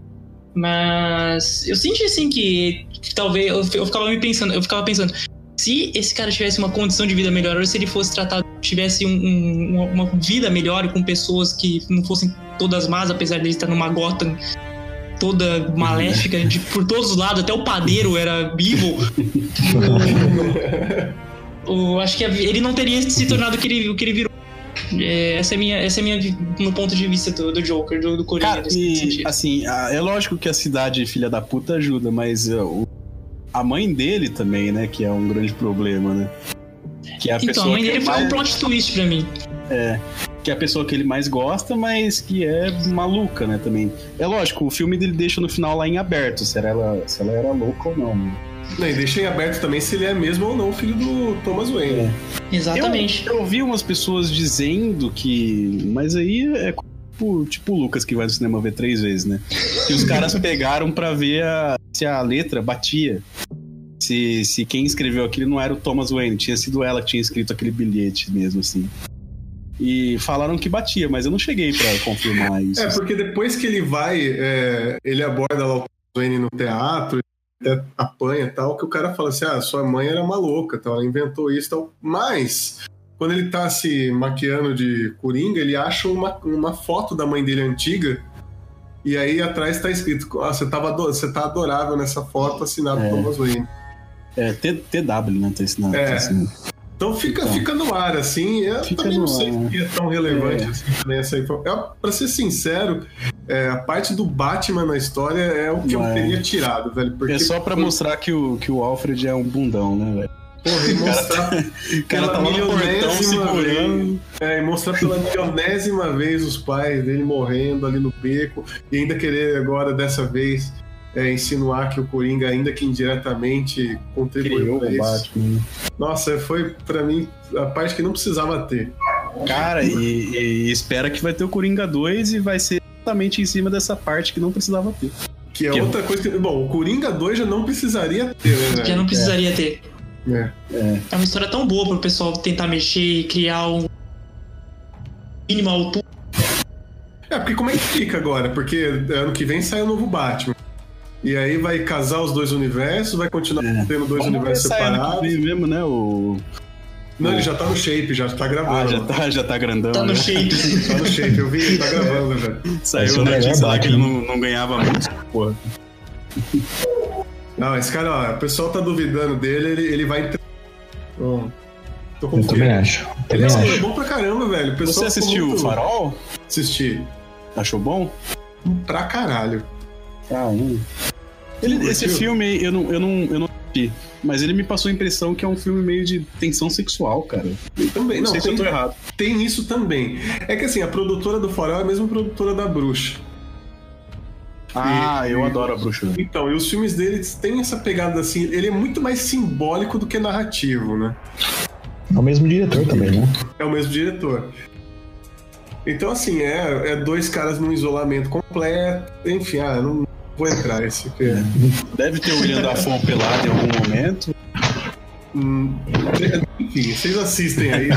Mas eu senti assim que talvez eu, eu ficava me pensando, eu ficava pensando, se esse cara tivesse uma condição de vida melhor, ou se ele fosse tratado, tivesse um- um- uma vida melhor com pessoas que não fossem todas más, apesar de ele estar numa Gotham toda maléfica de, por todos os lados, até o padeiro era evil. O- acho que ele não teria se tornado o que ele, o que ele virou. É, essa é minha, essa é minha no ponto de vista do, do Joker, do, do Coringa. Cara, e assim, a- é lógico que a cidade filha da puta ajuda, mas uh, o- a mãe dele também, né, que é um grande problema, né? Que é a Então, pessoa a mãe dele foi mais, um plot twist pra mim. Que é a pessoa que ele mais gosta, mas que é maluca, né, também. É lógico, o filme dele deixa no final lá em aberto, se ela, se ela era louca ou não. né? Não, e deixa em aberto também se ele é mesmo ou não filho do Thomas Wayne. É. Exatamente. Eu ouvi umas pessoas dizendo que. Mas aí é tipo, tipo o Lucas que vai no cinema ver três vezes, né? Que os caras pegaram pra ver a- se a letra batia. Se, se quem escreveu aquilo não era o Thomas Wayne, tinha sido ela que tinha escrito aquele bilhete mesmo, assim. E falaram que batia, mas eu não cheguei pra confirmar isso. É, porque depois que ele vai, é, ele aborda lá o Wayne no teatro, até apanha e tal, que o cara fala assim: ah, sua mãe era uma louca, tal, ela inventou isso tal. Mas, quando ele tá se maquiando de coringa, ele acha uma, uma foto da mãe dele antiga. E aí atrás tá escrito: ah, você, tava, você tá adorável nessa foto, assinado É. Thomas Wayne. É, T- TW, né? Tá ensinando. É. tá ensinando. Então fica, fica no ar, assim. Eu Fica também não sei ar. se é tão relevante É. assim também essa informação. Pra ser sincero, é, a parte do Batman na história é o que Não eu é. teria tirado, velho. Porque É só pra mostrar que o, que o Alfred é um bundão, né, velho? porra, e mostrar, O cara tá no portão milionésima é, e mostrar pela milionésima vez os pais dele morrendo ali no beco e ainda querer agora, dessa vez, é, insinuar que o Coringa, ainda que indiretamente, contribuiu Criou pra o isso. Batman. Nossa, foi pra mim a parte que não precisava ter. Cara, e, e espera que vai ter o Coringa 2 e vai ser exatamente em cima dessa parte que não precisava ter. Que é Que- outra coisa que. Bom, o Coringa 2 já não precisaria ter, né, Já não precisaria ter. É. É uma história tão boa pro pessoal tentar mexer e criar um mínima altura. É, porque como é que fica agora? Porque ano que vem sai o novo Batman. E aí vai casar os dois universos, vai continuar É. tendo dois Vamos universos separados. vem mesmo, né? O... Não, ele já tá no shape, já tá gravando. Ah, já tá, já tá grandão. Tá no né? shape. Tá no shape, eu vi, ele tá gravando já. Saiu o melhor notícia lá que ele Batman. não, não ganhava muito. Porra. Não, esse cara, ó, o pessoal tá duvidando dele, ele, ele vai. entrar. Tô Eu também acho. Ele Também é, acho. bom pra caramba, velho. O Você assistiu o muito- Farol? Assisti. Achou bom? Pra caralho. Ah, hum. Ele, esse filme aí, eu não, eu, não, eu não assisti, mas ele me passou a impressão que é um filme meio de tensão sexual, cara. Também, Não, não, sei se tem, eu tô errado. tem isso também. É que assim, a produtora do Farol é a mesma produtora da Bruxa. Ah, E- eu adoro a bruxa. Então, e os filmes dele têm essa pegada assim, ele é muito mais simbólico do que narrativo, né? É o mesmo diretor também, né? É o mesmo diretor. Então, assim, é, é dois caras num isolamento completo. Enfim, ah, não vou entrar esse aqui. É. Deve ter o William Dafoe pelado em algum momento. Hum, enfim, vocês assistem aí.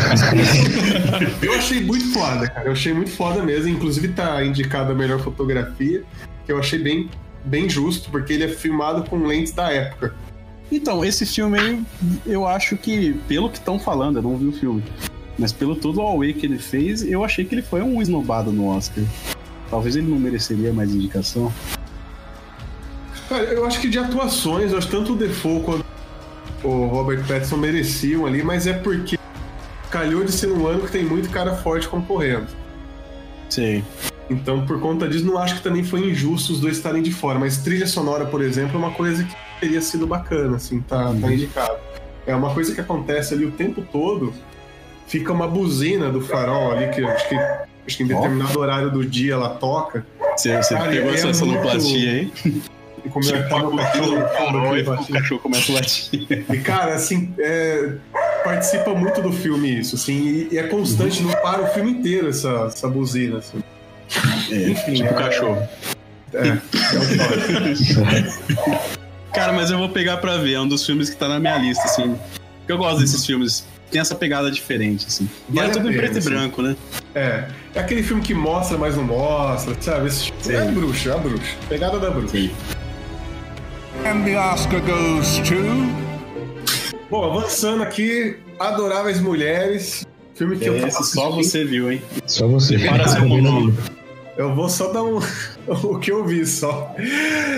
Eu achei muito foda, cara. Eu achei muito foda mesmo. Inclusive tá indicado a melhor fotografia, que eu achei bem, bem justo, porque ele é filmado com lentes da época. Então, esse filme aí, eu acho que, pelo que estão falando, eu não vi o filme, mas pelo todo o Away que ele fez, eu achei que ele foi um esnobado no Oscar. Talvez ele não mereceria mais indicação. Cara, eu acho que de atuações, eu acho que tanto o Defoe quanto o Robert Pattinson mereciam ali, mas é porque calhou de ser um ano que tem muito cara forte concorrendo. Sei. Então, por conta disso, não acho que também foi injusto os dois estarem de fora. Mas trilha sonora, por exemplo, é uma coisa que teria sido bacana, assim, tá, tá indicado. É uma coisa que acontece ali o tempo todo. Fica uma buzina do farol ali, que acho que, acho que em determinado horário do dia ela toca. Você, você Cara, pegou é essa muito- sonoplastia aí? E é que tá meu cachorro, Parou e cara, o cachorro começa a latir. E, cara, assim, é, participa muito do filme isso, assim, e, e é constante, não para o filme inteiro essa, essa buzina, assim. É, Enfim, tipo é- cachorro. É, é. Cara, mas eu vou pegar pra ver. É um dos filmes que tá na minha lista, assim. Eu gosto desses filmes. Tem essa pegada diferente, assim. E Vale é a tudo em pena, preto e assim. branco, né? É, é aquele filme que mostra, mas não mostra, sabe? Esse tipo, é a bruxa, é a bruxa. Pegada da bruxa. Sim. And the Oscar goes to. Bom, avançando aqui, Adoráveis Mulheres, filme que eu Esse só você viu, hein? Só você. Para seu monólogo. Eu vou só dar um, o que eu vi só.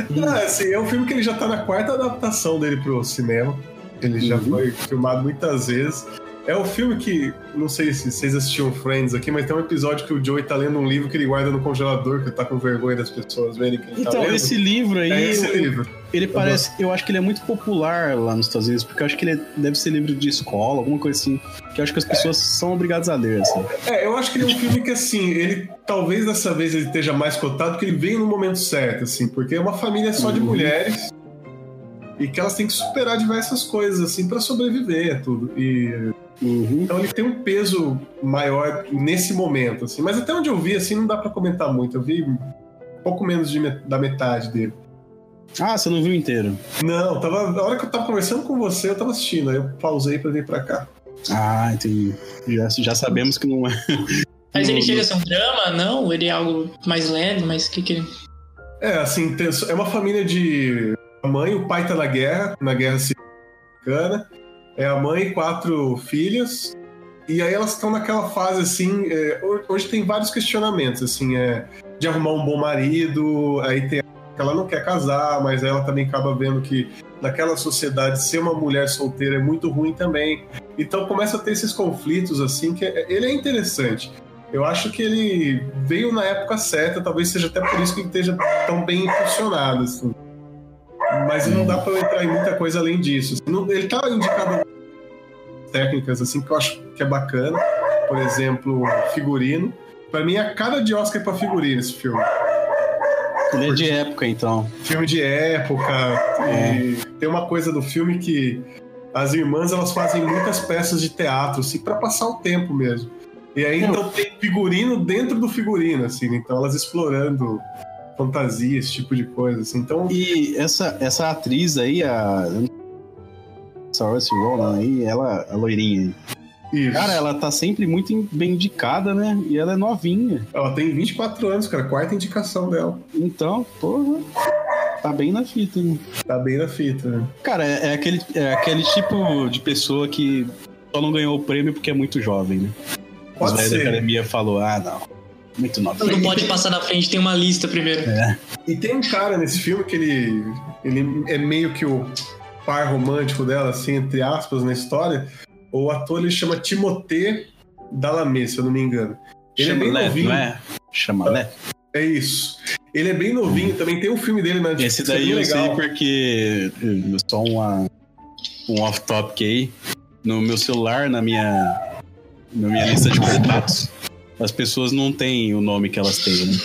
Não, assim, é um filme que ele já tá na quarta adaptação dele pro cinema. Ele já Uhum. foi filmado muitas vezes. É um filme que, não sei se vocês assistiam Friends aqui, mas tem um episódio que o Joey tá lendo um livro que ele guarda no congelador, que ele tá com vergonha das pessoas verem que ele tá Então, lendo. esse livro aí, é esse eu- livro. ele parece. Eu acho que ele é muito popular lá nos Estados Unidos, porque eu acho que ele é- deve ser livro de escola, alguma coisa assim. Que eu acho que as pessoas são obrigadas a ler, assim. É, eu acho que ele é um filme que, assim, ele talvez dessa vez ele esteja mais cotado, porque ele veio no momento certo, assim, porque é uma família só de Uhum. mulheres e que elas têm que superar diversas coisas, assim, pra sobreviver a tudo. E Uhum. então ele tem um peso maior nesse momento, assim. Mas até onde eu vi, assim, não dá pra comentar muito. Eu vi pouco menos de met- da metade dele. Ah, você não viu inteiro. Não, tava, na hora que eu tava conversando com você, eu tava assistindo. Aí eu pausei pra vir pra cá. Ah, entendi. Já, já sabemos que não é. Mas ele chega não. a ser um drama? Não? Ele é algo mais leve, mas o que que ele... É, assim, é uma família de a mãe, o pai tá na guerra, na guerra civil americana. É a mãe e quatro filhas. E aí elas estão naquela fase assim, é, ho- hoje tem vários questionamentos, assim, é de arrumar um bom marido, aí tem ela não quer casar, mas ela também acaba vendo que naquela sociedade ser uma mulher solteira é muito ruim também. Então começa a ter esses conflitos assim que é- ele é interessante. Eu acho que ele veio na época certa, talvez seja até por isso que ele esteja tão bem impulsionado. Assim. Mas não dá pra eu entrar em muita coisa além disso. Ele tá indicado técnicas assim que eu acho que é bacana. Por exemplo, figurino. Pra mim, a cara de Oscar é pra figurino esse filme. Ele é de época, então. Filme de época. E tem uma coisa do filme que as irmãs elas fazem muitas peças de teatro, assim, para passar o tempo mesmo. E aí então tem figurino dentro do figurino, assim, então elas explorando fantasia, esse tipo de coisa, assim. Então, E essa, essa atriz aí, a. Saoirse Ronan aí, ela, a loirinha aí. isso. Cara, ela tá sempre muito bem indicada, né? E ela é novinha. ela tem 24 anos, cara, quarta indicação dela. Então, porra, tá bem na fita, né? Tá bem na fita, né? Cara, é, é aquele, é aquele tipo de pessoa que só não ganhou o prêmio porque é muito jovem, né? Os Pode velhos da academia falou, ah, não, muito novinho. Não pode passar na frente, tem uma lista primeiro. E tem um cara nesse filme que ele, ele é meio que o par romântico dela, assim, entre aspas, na história. O ator ele chama Timothée Dalamet, se eu não me engano. Ele é bem Chama novinho. não é? Chama Lé. É isso. Ele é bem novinho, também tem um filme dele na Netflix Esse é daí bem eu sei legal. porque. eh, Só uma, um off-topic aí. No meu celular, na minha, na minha lista de contatos, as pessoas não têm o nome que elas têm, né?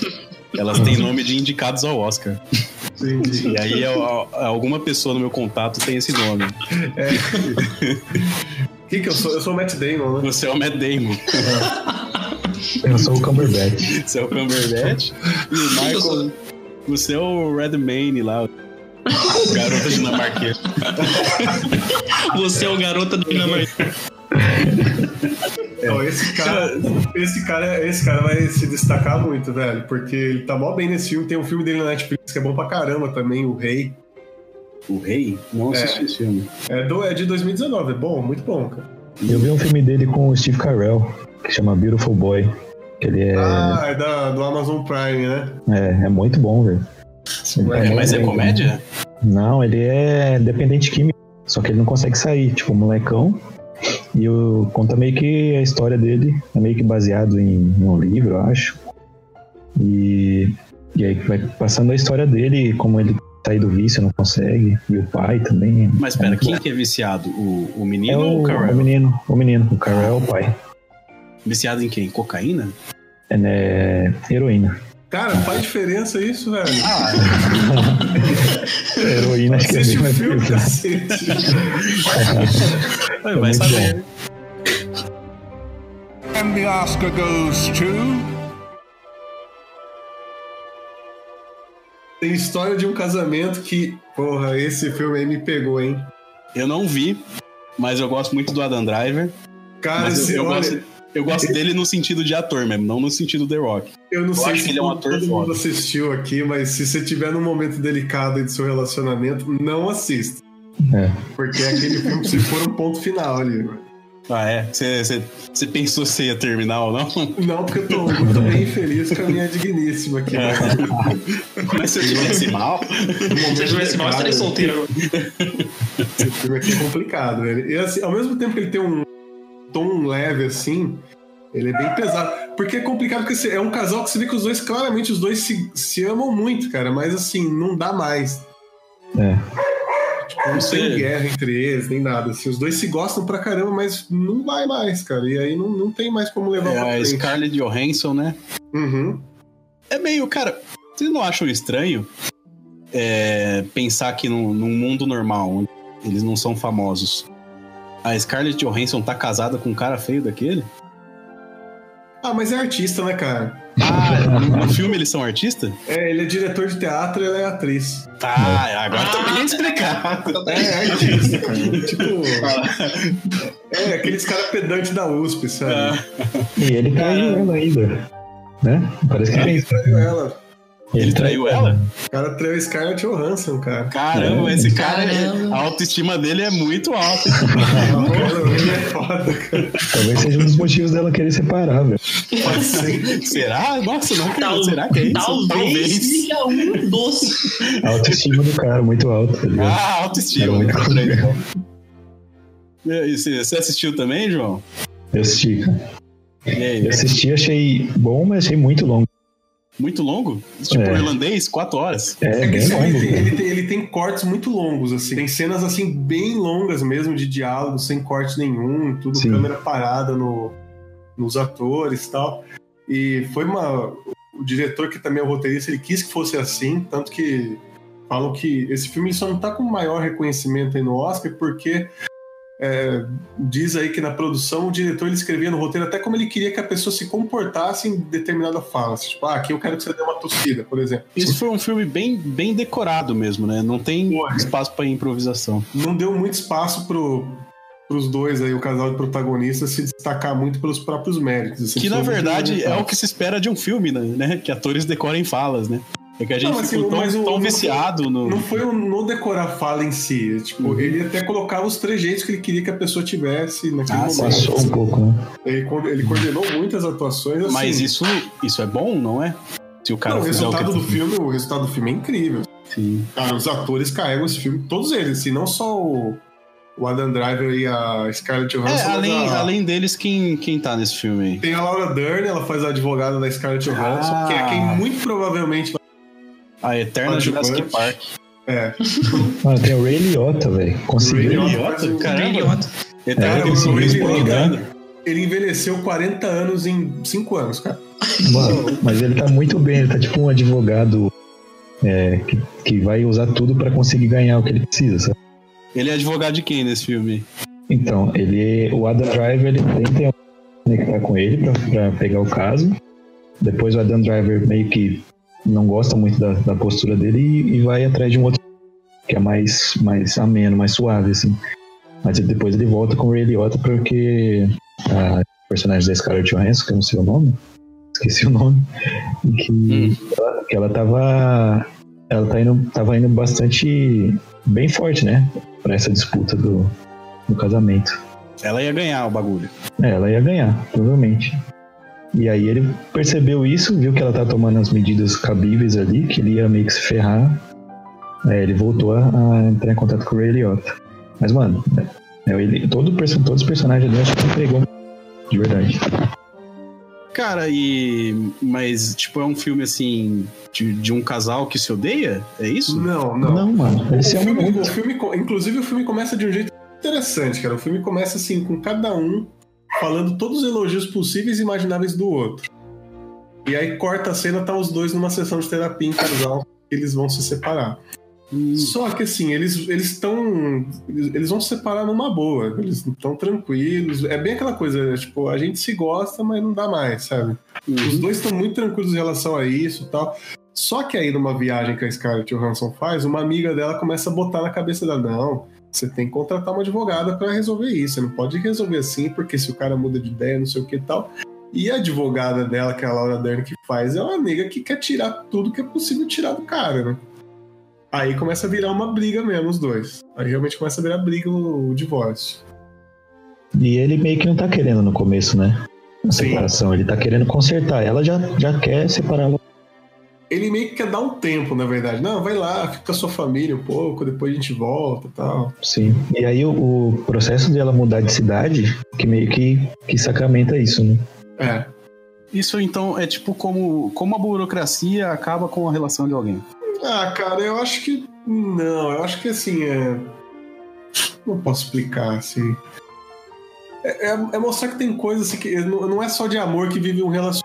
Elas têm nome de indicados ao Oscar. Entendi. E aí al- alguma pessoa no meu contato tem esse nome. Quem que eu sou? Eu sou o Matt Damon, né? Você é o Matt Damon, Eu sou o Cumberbatch. você é o Cumberbatch e o Michael. Você é o Redmayne lá, o garoto dinamarquês. Você é o garoto Dinamarca. Então, esse cara, esse cara, esse cara vai se destacar muito, velho, porque ele tá mó bem nesse filme. Tem um filme dele na Netflix que é bom pra caramba também, O Rei. O Rei? Não assisti esse filme. É, do, é de 2019, é bom, muito bom, cara. Eu vi um filme dele com o Steve Carell, que chama Beautiful Boy. Que ele é, Ah, é da, do Amazon Prime, né? é, é muito bom, velho. Tá É, mas é comédia? Não, ele é dependente químico. Só que ele não consegue sair, tipo, um molecão. E o, conta meio que a história dele é meio que baseado em, em um livro, eu acho. E, e aí vai passando a história dele, como ele sair do vício, não consegue. E o pai também. Mas é pera, muito quem bom. que é viciado? O, o É menino ou o, o o menino, o menino, o Carell é o pai. Viciado em quem? Cocaína? É né, heroína. Cara, faz diferença isso, velho. Ah, Heroína acho que é Assiste bem o filme, interessante. cacete. vai muito saber. And the Oscar goes to. Tem história de um casamento que, porra, esse filme aí me pegou, hein? Eu não vi, mas eu gosto muito do Adam Driver. Cara, Mas esse, eu, eu olha, gosto, eu gosto dele no sentido de ator mesmo, não no sentido The Rock. eu não sei acho se que ele é um todo- ator todo mundo foda. assistiu aqui, mas se você tiver num momento delicado aí do seu relacionamento, não assista. É. Porque é aquele filme que se for um ponto final ali. Ah, é? Você- pensou se ia terminar ou não? Não, porque eu tô, eu tô bem infeliz com a minha digníssima aqui. É. Mas se eu tivesse mal. Se eu tivesse mal, eu estaria solteiro. Esse filme aqui é complicado, velho. E assim, ao mesmo tempo que ele tem um tom leve assim, ele é bem pesado. Porque é complicado porque é um casal que você vê que os dois, claramente, os dois se, se amam muito, cara. Mas assim, não dá mais. É. Tipo, não tem guerra entre eles, nem nada. Assim, os dois se gostam pra caramba, mas não vai mais, cara. E aí não, não tem mais como levar É pra a frente. Scarlett Johansson, né? Uhum. É meio, cara, vocês não acham estranho é, pensar que num, num mundo normal, onde eles não são famosos, a Scarlett Johansson tá casada com um cara feio daquele? Ah, mas é artista, né, cara? Ah, no, filme eles são artistas? É, ele é diretor de teatro e ela é atriz. Ah, agora tá bem explicado. É, é artista, cara. tipo. É, aqueles caras pedantes da USP, sabe? Ah, E ele traiu ela ainda. Né? Parece que tem isso. Traiu ela. Ele traiu ela? O cara traiu Scarlett Johansson, cara. Caramba, esse cara, Caramba. a autoestima dele é muito alta. Ele é foda, cara. Talvez seja um dos motivos dela querer separar, velho. Pode ser. Será? Nossa, não Tal- será que é isso? Talvez seja um dos. A autoestima do cara muito alta, tá ligado? Ah, autoestima. Muito E Você assistiu também, João? Eu assisti, cara. E aí? Eu assisti, achei bom, mas achei muito longo. Muito longo? Tipo, É. irlandês, quatro horas. É, É que longo. ele, tem, ele, tem, ele tem cortes muito longos, assim. Tem cenas, assim, bem longas mesmo, de diálogo, sem corte nenhum, tudo Sim. câmera parada no, nos atores e tal. E foi uma... O diretor, que também é o roteirista, ele quis que fosse assim, tanto que falam que esse filme só não tá com maior reconhecimento aí no Oscar, porque é, diz aí que na produção o diretor ele escrevia no roteiro até como ele queria que a pessoa se comportasse em determinada fala. Assim, tipo, ah, aqui eu quero que você dê uma tossida, por exemplo. Isso foi um filme bem, bem decorado mesmo, né? Não tem espaço pra improvisação. não deu muito espaço pro, pros dois aí, o casal de protagonistas, se destacar muito pelos próprios méritos. assim, Que na verdade é o que se espera de um filme, né? Que atores decorem falas, né? É que a gente Não, mas ficou assim, tão, mas o- tão viciado no. Não foi o no decorar fala em si. Tipo, Uhum. ele até colocava os trejeitos que ele queria que a pessoa tivesse naquele Ah, momento. Passou um pouco, né? Ele, ele coordenou muitas atuações assim. Mas isso, isso é bom, não é? Se o cara Não, o resultado o do filme, o resultado do filme é incrível. Sim. Cara, os atores carregam esse filme, todos eles, assim, não só o, o Adam Driver e a Scarlett É, Johansson. mas além, a- além deles, quem, quem tá nesse filme aí? Tem a Laura Dern, ela faz a advogada da Scarlett Johansson, Ah. que é quem muito provavelmente vai. A Eterna. Jurassic Park. É. Mano, tem o Ray Liotta, velho. Conseguiu. Ray Liotta? o- Caramba. Bem idiota. Eterna Cara, o Jurassic Ray Park. Liotta, ele envelheceu 40 anos em 5 anos, cara. Mano, mas ele tá muito bem, ele tá tipo um advogado é, que, que vai usar tudo pra conseguir ganhar o que ele precisa, sabe? Ele é advogado de quem nesse filme? Então, ele, o Adam Driver, ele tenta conectar com ele pra, pra pegar o caso. Depois o Adam Driver meio que não gosta muito da, da postura dele e, e vai atrás de um outro que é mais, mais ameno, mais suave, assim. Mas depois ele volta com o Ray Liotta porque a personagem da Scarlett Johansson, que eu não sei o nome, esqueci o nome, que, Hum. ela, que ela tava ela tá indo, tava indo bastante bem forte, né? Pra essa disputa do, do casamento. Ela ia ganhar o bagulho. É, ela ia ganhar, provavelmente. E aí ele percebeu isso, viu que ela tá tomando as medidas cabíveis ali, que ele ia meio que se ferrar. É, ele voltou a, a entrar em contato com o Ray Liotta. Mas, mano, é, ele, todo, todos os personagens ali, acho que entregou de verdade. Cara, e. Mas, tipo, é um filme assim. De, de um casal que se odeia? É isso? Não, não. Não, mano, O amam filme, o filme inclusive, o filme começa de um jeito interessante, cara. O filme começa assim, com cada um falando todos os elogios possíveis e imagináveis do outro. E aí corta a cena, tá os dois numa sessão de terapia em casal, eles vão se separar. Só que assim, eles eles estão. Eles vão se separar numa boa, eles estão tranquilos. É bem aquela coisa, tipo, a gente se gosta, mas não dá mais, sabe? Os dois estão muito tranquilos em relação a isso tal. Só que aí, numa viagem que a Scarlett Johansson faz, uma amiga dela começa a botar na cabeça dela: não, você tem que contratar uma advogada para resolver isso. Você não pode resolver assim, porque se o cara muda de ideia, não sei o que e tal. E a advogada dela, que é a Laura Dern, que faz, é uma nega que quer tirar tudo que é possível tirar do cara, né? Aí começa a virar uma briga mesmo, os dois. Aí realmente começa a virar briga o, o divórcio. E ele meio que não tá querendo no começo, né? A Sim. separação. Ele tá querendo consertar. Ela já, já quer separar ela. Ele meio que quer dar um tempo, na verdade. Não, vai lá, fica com a sua família um pouco, depois a gente volta e tal. Sim. E aí o, o processo dela mudar de cidade, que meio que, que sacramenta isso, né? É. Isso então é tipo como, como a burocracia acaba com a relação de alguém. Ah, cara, eu acho que. Não, eu acho que assim, é. Não posso explicar, assim. É, é- é mostrar que tem coisas assim que não, não é só de amor que vive um relacionamento,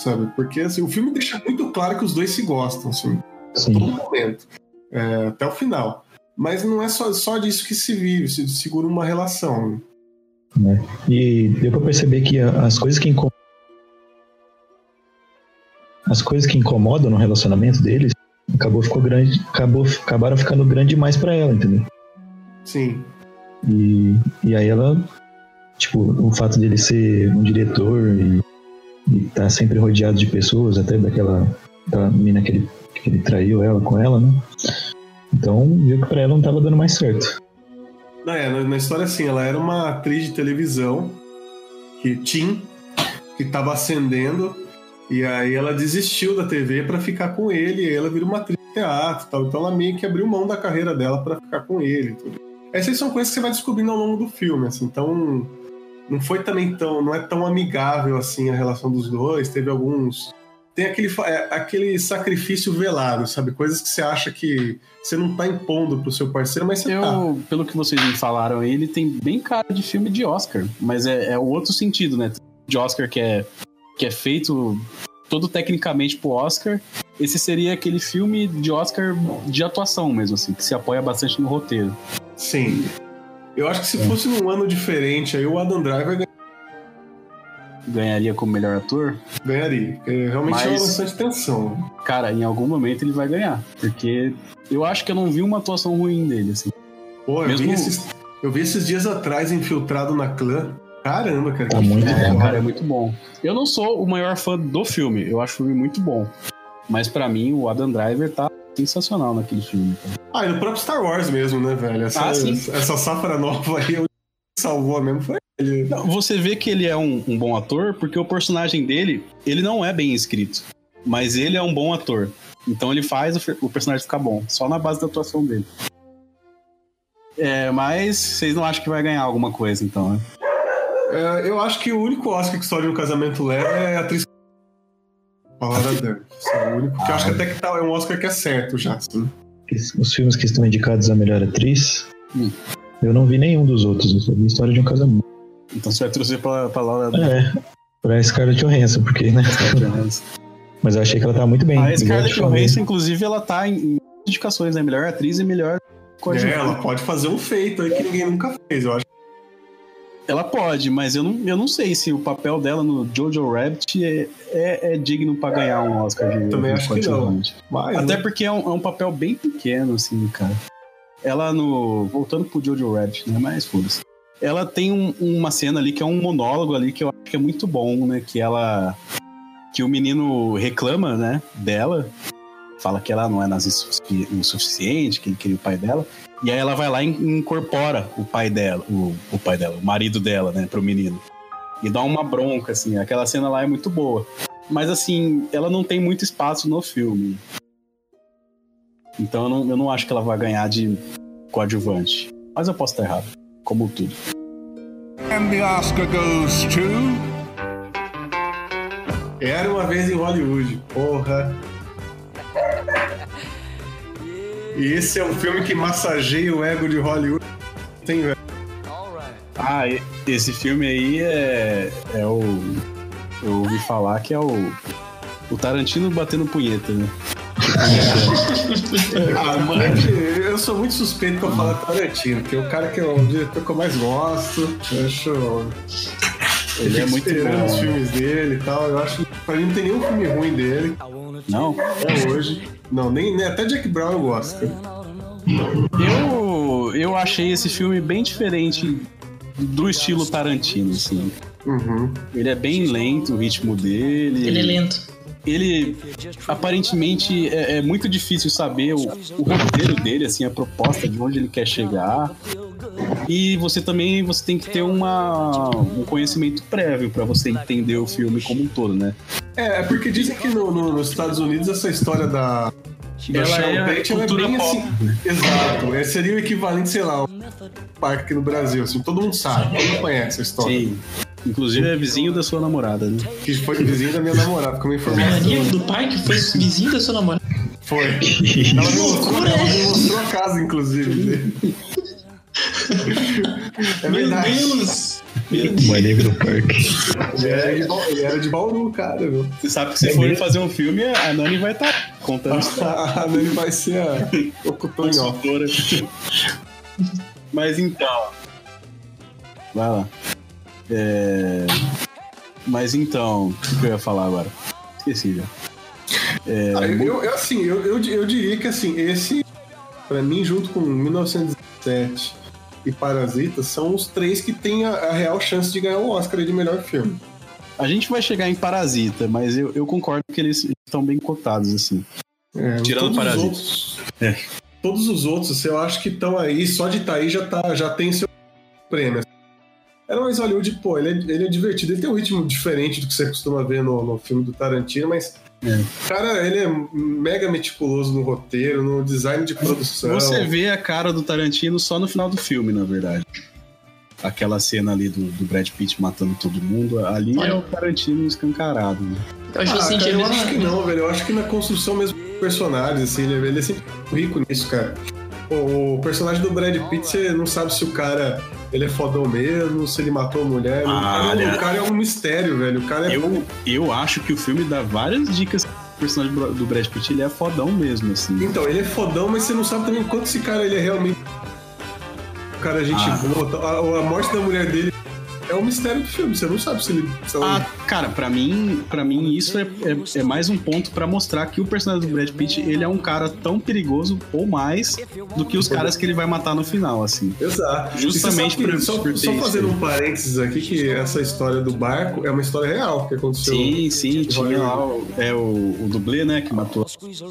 sabe? Porque assim, o filme deixa muito claro que os dois se gostam, assim, a todo Sim. momento. É, até o final. Mas não é só, só disso que se vive, se segura uma relação. E deu pra perceber que as coisas que incomodam. As coisas que incomodam no relacionamento deles acabou ficou grande, acabou, acabaram ficando grande demais pra ela, entendeu? Sim. E, e aí ela, tipo, o fato dele ser um diretor e, e tá sempre rodeado de pessoas, até daquela, daquela menina que ele, que ele traiu ela com ela, né? Então viu que pra ela não tava dando mais certo. Não, é, na, história assim, ela era uma atriz de televisão que Tim, que tava ascendendo, e aí ela desistiu da TV pra ficar com ele, e aí ela virou uma atriz de teatro tal. Então ela meio que abriu mão da carreira dela pra ficar com ele. Tudo. Essas são coisas que você vai descobrindo ao longo do filme, assim, então não foi também tão, não é tão amigável assim a relação dos dois, teve alguns tem aquele, é, aquele sacrifício velado, sabe? Coisas que você acha que você não tá impondo pro seu parceiro, mas você tá. Eu, pelo que vocês me falaram aí, ele tem bem cara de filme de Oscar, mas é, é o outro sentido, né? De Oscar que é, que é feito todo tecnicamente pro Oscar. Esse seria aquele filme de Oscar de atuação mesmo, assim, que se apoia bastante no roteiro. Sim. Eu acho que se fosse num ano diferente, aí o Adam Driver ganha- Ganharia como melhor ator. ganharia. Porque realmente Mas- chama bastante atenção. Cara, em algum momento ele vai ganhar. Porque eu acho que eu não vi uma atuação ruim dele, assim. Pô, eu, Mesmo- vi esses, eu vi esses dias atrás infiltrado na clã. Caramba, cara. Que muito É, bom. cara, é muito bom. Eu não sou o maior fã do filme, eu acho o filme muito bom. Mas pra mim, o Adam Driver tá sensacional naquele filme. Ah, e no próprio Star Wars mesmo, né, velho? Essa, Ah, sim. essa safra nova aí, o que salvou mesmo foi ele. Não, Você vê que ele é um, um bom ator porque o personagem dele, ele não é bem escrito. Mas ele é um bom ator. Então ele faz o, o personagem ficar bom, só na base da atuação dele. É, mas vocês não acham que vai ganhar alguma coisa, então, né? É, eu acho que o único Oscar que História de um Casamento leva é a atriz. Palavra Dern. Esse É o único. Que eu acho que até que tá, é um Oscar que é certo já. Assim. Os filmes que estão indicados a melhor atriz, Hum. eu não vi nenhum dos outros. Eu só vi História de um Casamento. Então você vai torcer pra, pra Laura É, pra Scarlett Johansson, porque, né? Mas eu achei que ela tava muito bem. A Scarlett. Johansson, inclusive, ela tá em indicações, né? Melhor atriz e melhor É, coadjuvante. ela pode fazer um feito aí que ninguém nunca fez. Eu acho Ela pode, mas eu não, eu não sei se o papel dela no Jojo Rabbit é, é, é digno pra ganhar um Oscar de Também acho que não. Mas, Até né? porque é um, é um papel bem pequeno, assim, cara. Ela no. Voltando pro Jojo Rabbit, né? Mas foda-se. Ela tem um- uma cena ali que é um monólogo ali que eu acho que é muito bom, né? Que ela. Que o menino reclama, né? Dela. Fala que ela não é nazista o sufi- o suficiente, que ele queria o pai dela. E aí ela vai lá e incorpora o pai dela, o, o pai dela, o marido dela, né, pro menino. E dá uma bronca, assim. Aquela cena lá é muito boa. Mas, assim, ela não tem muito espaço no filme. Então eu não, eu não acho que ela vai ganhar de coadjuvante. Mas eu posso estar errado. Como tudo. And the Oscar goes to. Era uma vez em Hollywood. Porra. E esse é um filme que massageia o ego de Hollywood. Tem, velho. Ah, esse filme aí é, é o. Eu ouvi falar que é o. O Tarantino batendo punheta, né? Ah, mano, eu sou muito suspeito pra falar Tarantino, que é o cara que é o diretor que eu mais gosto. Eu acho. Ele é muito os bom. filmes dele e tal. Eu acho. Pra mim não tem nenhum filme ruim dele Não? até hoje. Não, nem, nem até Jack Brown eu gosto. Eu, eu achei esse filme bem diferente do estilo Tarantino, assim. Uhum. Ele é bem lento, o ritmo dele. Ele é lento. Ele aparentemente é, é muito difícil saber o, o roteiro dele, assim, a proposta de onde ele quer chegar. E você também você tem que ter uma, um conhecimento prévio para você entender o filme como um todo, né? É, é porque dizem que no- no- nos Estados Unidos essa história da. da Ela é Tate, ela é bem pop, assim. Exato. É, seria o equivalente, sei lá, ao parque aqui no Brasil. Assim, todo mundo sabe, todo mundo conhece a história. Sim. Inclusive é vizinho da sua namorada, né? Que foi vizinho da minha namorada, como informação. Maníaco do parque foi vizinho da sua namorada. Foi. Ela me mostrou, ela me mostrou a casa, inclusive. É Meu verdade. Deus! Meu Deus. Maníaco do parque. Ele era, de, ele era de Bauru, cara, viu? Você sabe que se for fazer um filme, a Nani vai estar contando A Nani vai ser a locutor em off. consultora. Mas então. Vai lá. É... Mas então, o que eu ia falar agora? Esqueci já. É, Ah, eu, eu- assim, eu, eu, eu diria que assim, esse, pra mim, junto com 1917 e Parasita, são os três que têm a, a real chance de ganhar o Oscar de melhor filme. A gente vai chegar em Parasita, mas eu, eu concordo que eles estão bem cotados, assim. É, Tirando Parasita. outros- É. Todos os outros, eu acho que estão aí, só de estar aí já, tá, já tem seu prêmio. Era mais Hollywood, pô, ele é, ele é divertido, ele tem um ritmo diferente do que você costuma ver no, no filme do Tarantino, mas. É. Cara, ele é mega meticuloso no roteiro, no design de produção. Você vê a cara do Tarantino só no final do filme, na verdade. Aquela cena ali do, do Brad Pitt matando todo mundo, ali é o Tarantino escancarado. Né? Eu acho Ah, senti cara, eu acho que não, velho. Eu acho que na construção mesmo dos personagens, assim, ele, ele é sempre rico nisso, cara. O, o personagem do Brad Pitt, você não sabe se o cara ele é fodão mesmo, se ele matou a mulher. o, Ah, cara, é um- olha. o cara é um mistério, velho. O cara é. Eu, eu acho que o filme dá várias dicas pro personagem do Brad Pitt, ele é fodão mesmo, assim. Então, ele é fodão, mas você não sabe também quanto esse cara ele é realmente. O cara, é gente Ah. boa. A, a morte da mulher dele é um mistério do filme. Você não sabe se ele. Se ela- Ah, cara, pra mim, para mim isso é, é, é mais um ponto pra mostrar que o personagem do Brad Pitt, ele é um cara tão perigoso ou mais do que os caras que ele vai matar no final, assim. Exato. Justamente por- só, por só fazendo um parênteses aqui, que essa história do barco é uma história real que aconteceu. Sim, sim, tinha lá o, é, o, o dublê, né, que matou.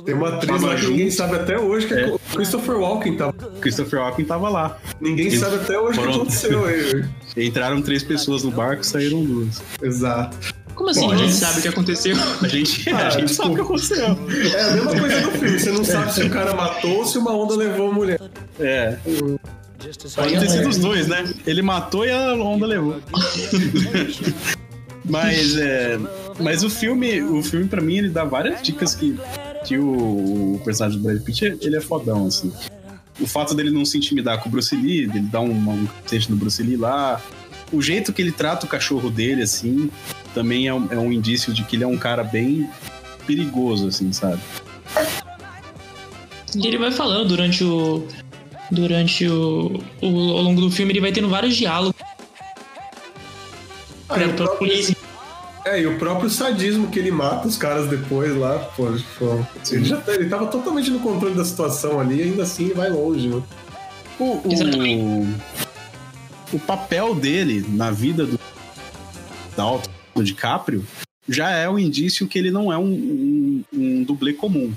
Tem uma atriz lá que ninguém sabe até hoje que é. É. o Christopher Walken tá. Christopher Walken tava lá. Ninguém Eles sabe até hoje o que aconteceu aí. Entraram três pessoas no barco, saíram duas. Exato. Como assim? Bom, Ninguém é- sabe o que aconteceu. A gente, Ah, a gente sabe o que desculpa. aconteceu. É a mesma coisa do filme. Você não sabe se o cara matou ou se uma onda levou a mulher. É. Pode ter sido os dois, né? Ele matou e a onda levou. mas é, mas o filme, o filme para mim ele dá várias dicas que que o, o personagem do Brad Pitt ele é fodão assim. O fato dele não se intimidar com o Bruce Lee, dele dar um, um no Bruce Lee lá, o jeito que ele trata o cachorro dele assim, também é um, é um indício de que ele é um cara bem perigoso assim, sabe? E ele vai falando durante o. Durante o, o. Ao longo do filme, ele vai tendo vários diálogos Ah, pra, próprio- polícia. É, e o próprio sadismo que ele mata os caras depois lá, pô, pô, ele, já, tá- ele tava totalmente no controle da situação ali, ainda assim ele vai longe, né? O, Exatamente. o, o papel dele na vida do, Dalton, DiCaprio, já é um indício que ele não é um, um, um dublê comum.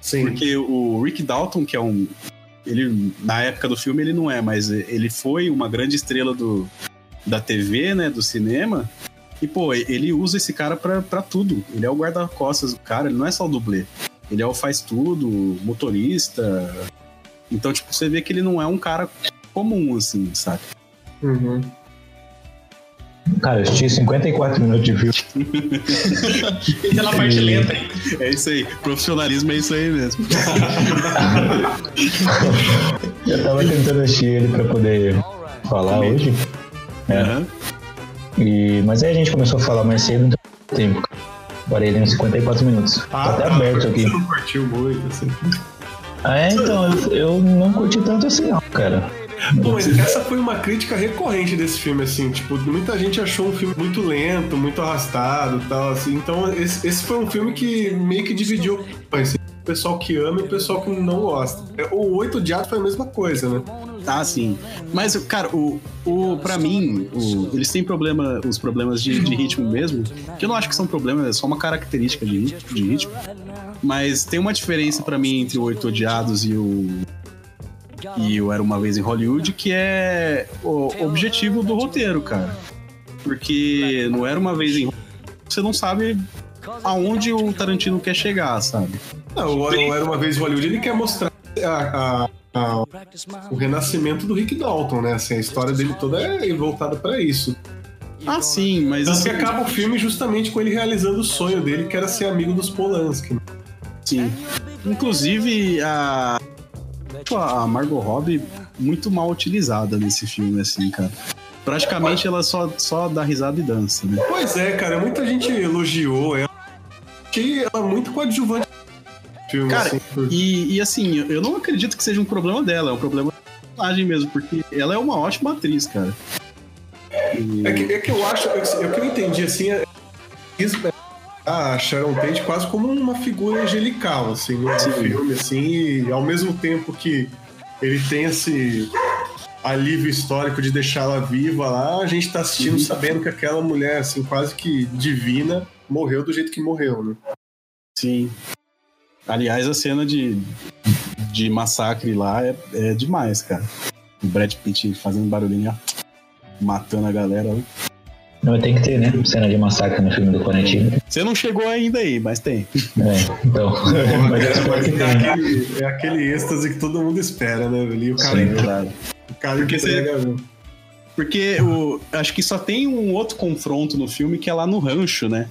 Sim. Porque o Rick Dalton, que é um. Ele, na época do filme, ele não é, mas ele foi uma grande estrela do, da TV, né? Do cinema. E, pô, ele usa esse cara pra, pra tudo. Ele é o guarda-costas do cara, ele não é só o dublê. Ele é o faz tudo, motorista. Então, tipo, você vê que ele não é um cara comum, assim, sabe? Uhum. Cara, eu assisti 54 minutos de filme. Aquela parte lenta. hein? É isso aí. Profissionalismo é isso aí mesmo. Eu tava tentando assistir ele pra poder falar hoje. É. Aham. E, mas aí a gente começou a falar mais cedo, não tem tempo. Parei ali uns 54 minutos. tá até aberto aqui. Você não curtiu muito, assim. Ah, é, então, eu, eu não curti tanto assim, não, cara. Mas essa foi uma crítica recorrente desse filme, assim, tipo, muita gente achou um filme muito lento, muito arrastado e tal, assim, então esse, esse foi um filme que meio que dividiu assim, o pessoal que ama e o pessoal que não gosta. É, O Oito Odiados foi a mesma coisa, né? Ah, sim. Mas, cara, o, o, pra mim, o- eles têm problema, os problemas de, de ritmo mesmo, que eu não acho que são problemas, é só uma característica de, de ritmo. Mas tem uma diferença pra mim entre o Oito Odiados e o. E o Era Uma Vez em Hollywood, que é o objetivo do roteiro, cara. Porque no Era Uma Vez em Hollywood, você não sabe aonde o Tarantino quer chegar, sabe? Não, o Era Uma Vez em Hollywood, ele quer mostrar a- a- a- o renascimento do Rick Dalton, né? Assim, a história dele toda é voltada pra isso. Ah, sim, mas Tanto que assim, acaba o filme justamente com ele realizando o sonho dele, que era ser amigo dos Polanski. Sim. Inclusive, a. tipo, A Margot Robbie muito mal utilizada nesse filme, assim, cara. Praticamente ela só, só dá risada e dança, né? Pois é, cara, muita gente elogiou ela. Que ela é muito coadjuvante filme, Cara, assim, por- E, e, assim, eu não acredito que seja um problema dela, é um problema da personagem mesmo, porque ela é uma ótima atriz, cara. E- É que, é que eu acho, é que- é que eu entendi assim, é- é- a Sharon Tate quase como uma figura angelical, assim, no Sim. filme, assim, e ao mesmo tempo que ele tem esse alívio histórico de deixá-la viva lá, a gente tá assistindo sabendo que aquela mulher, assim, quase que divina, morreu do jeito que morreu, né? Sim. Aliás, a cena de, de massacre lá é, é demais, cara. O Brad Pitt fazendo barulhinho, ó, matando a galera. ó. Não, tem que ter, né? Cena de massacre no filme do Quarantino. Você não chegou ainda aí, mas tem. É, então. Mas espero que é, aquele, é aquele êxtase que todo mundo espera, né, velho? E o cara, Sim. O cara Porque que você- pega, viu? Porque o, acho que só tem um outro confronto no filme que é lá no rancho, né?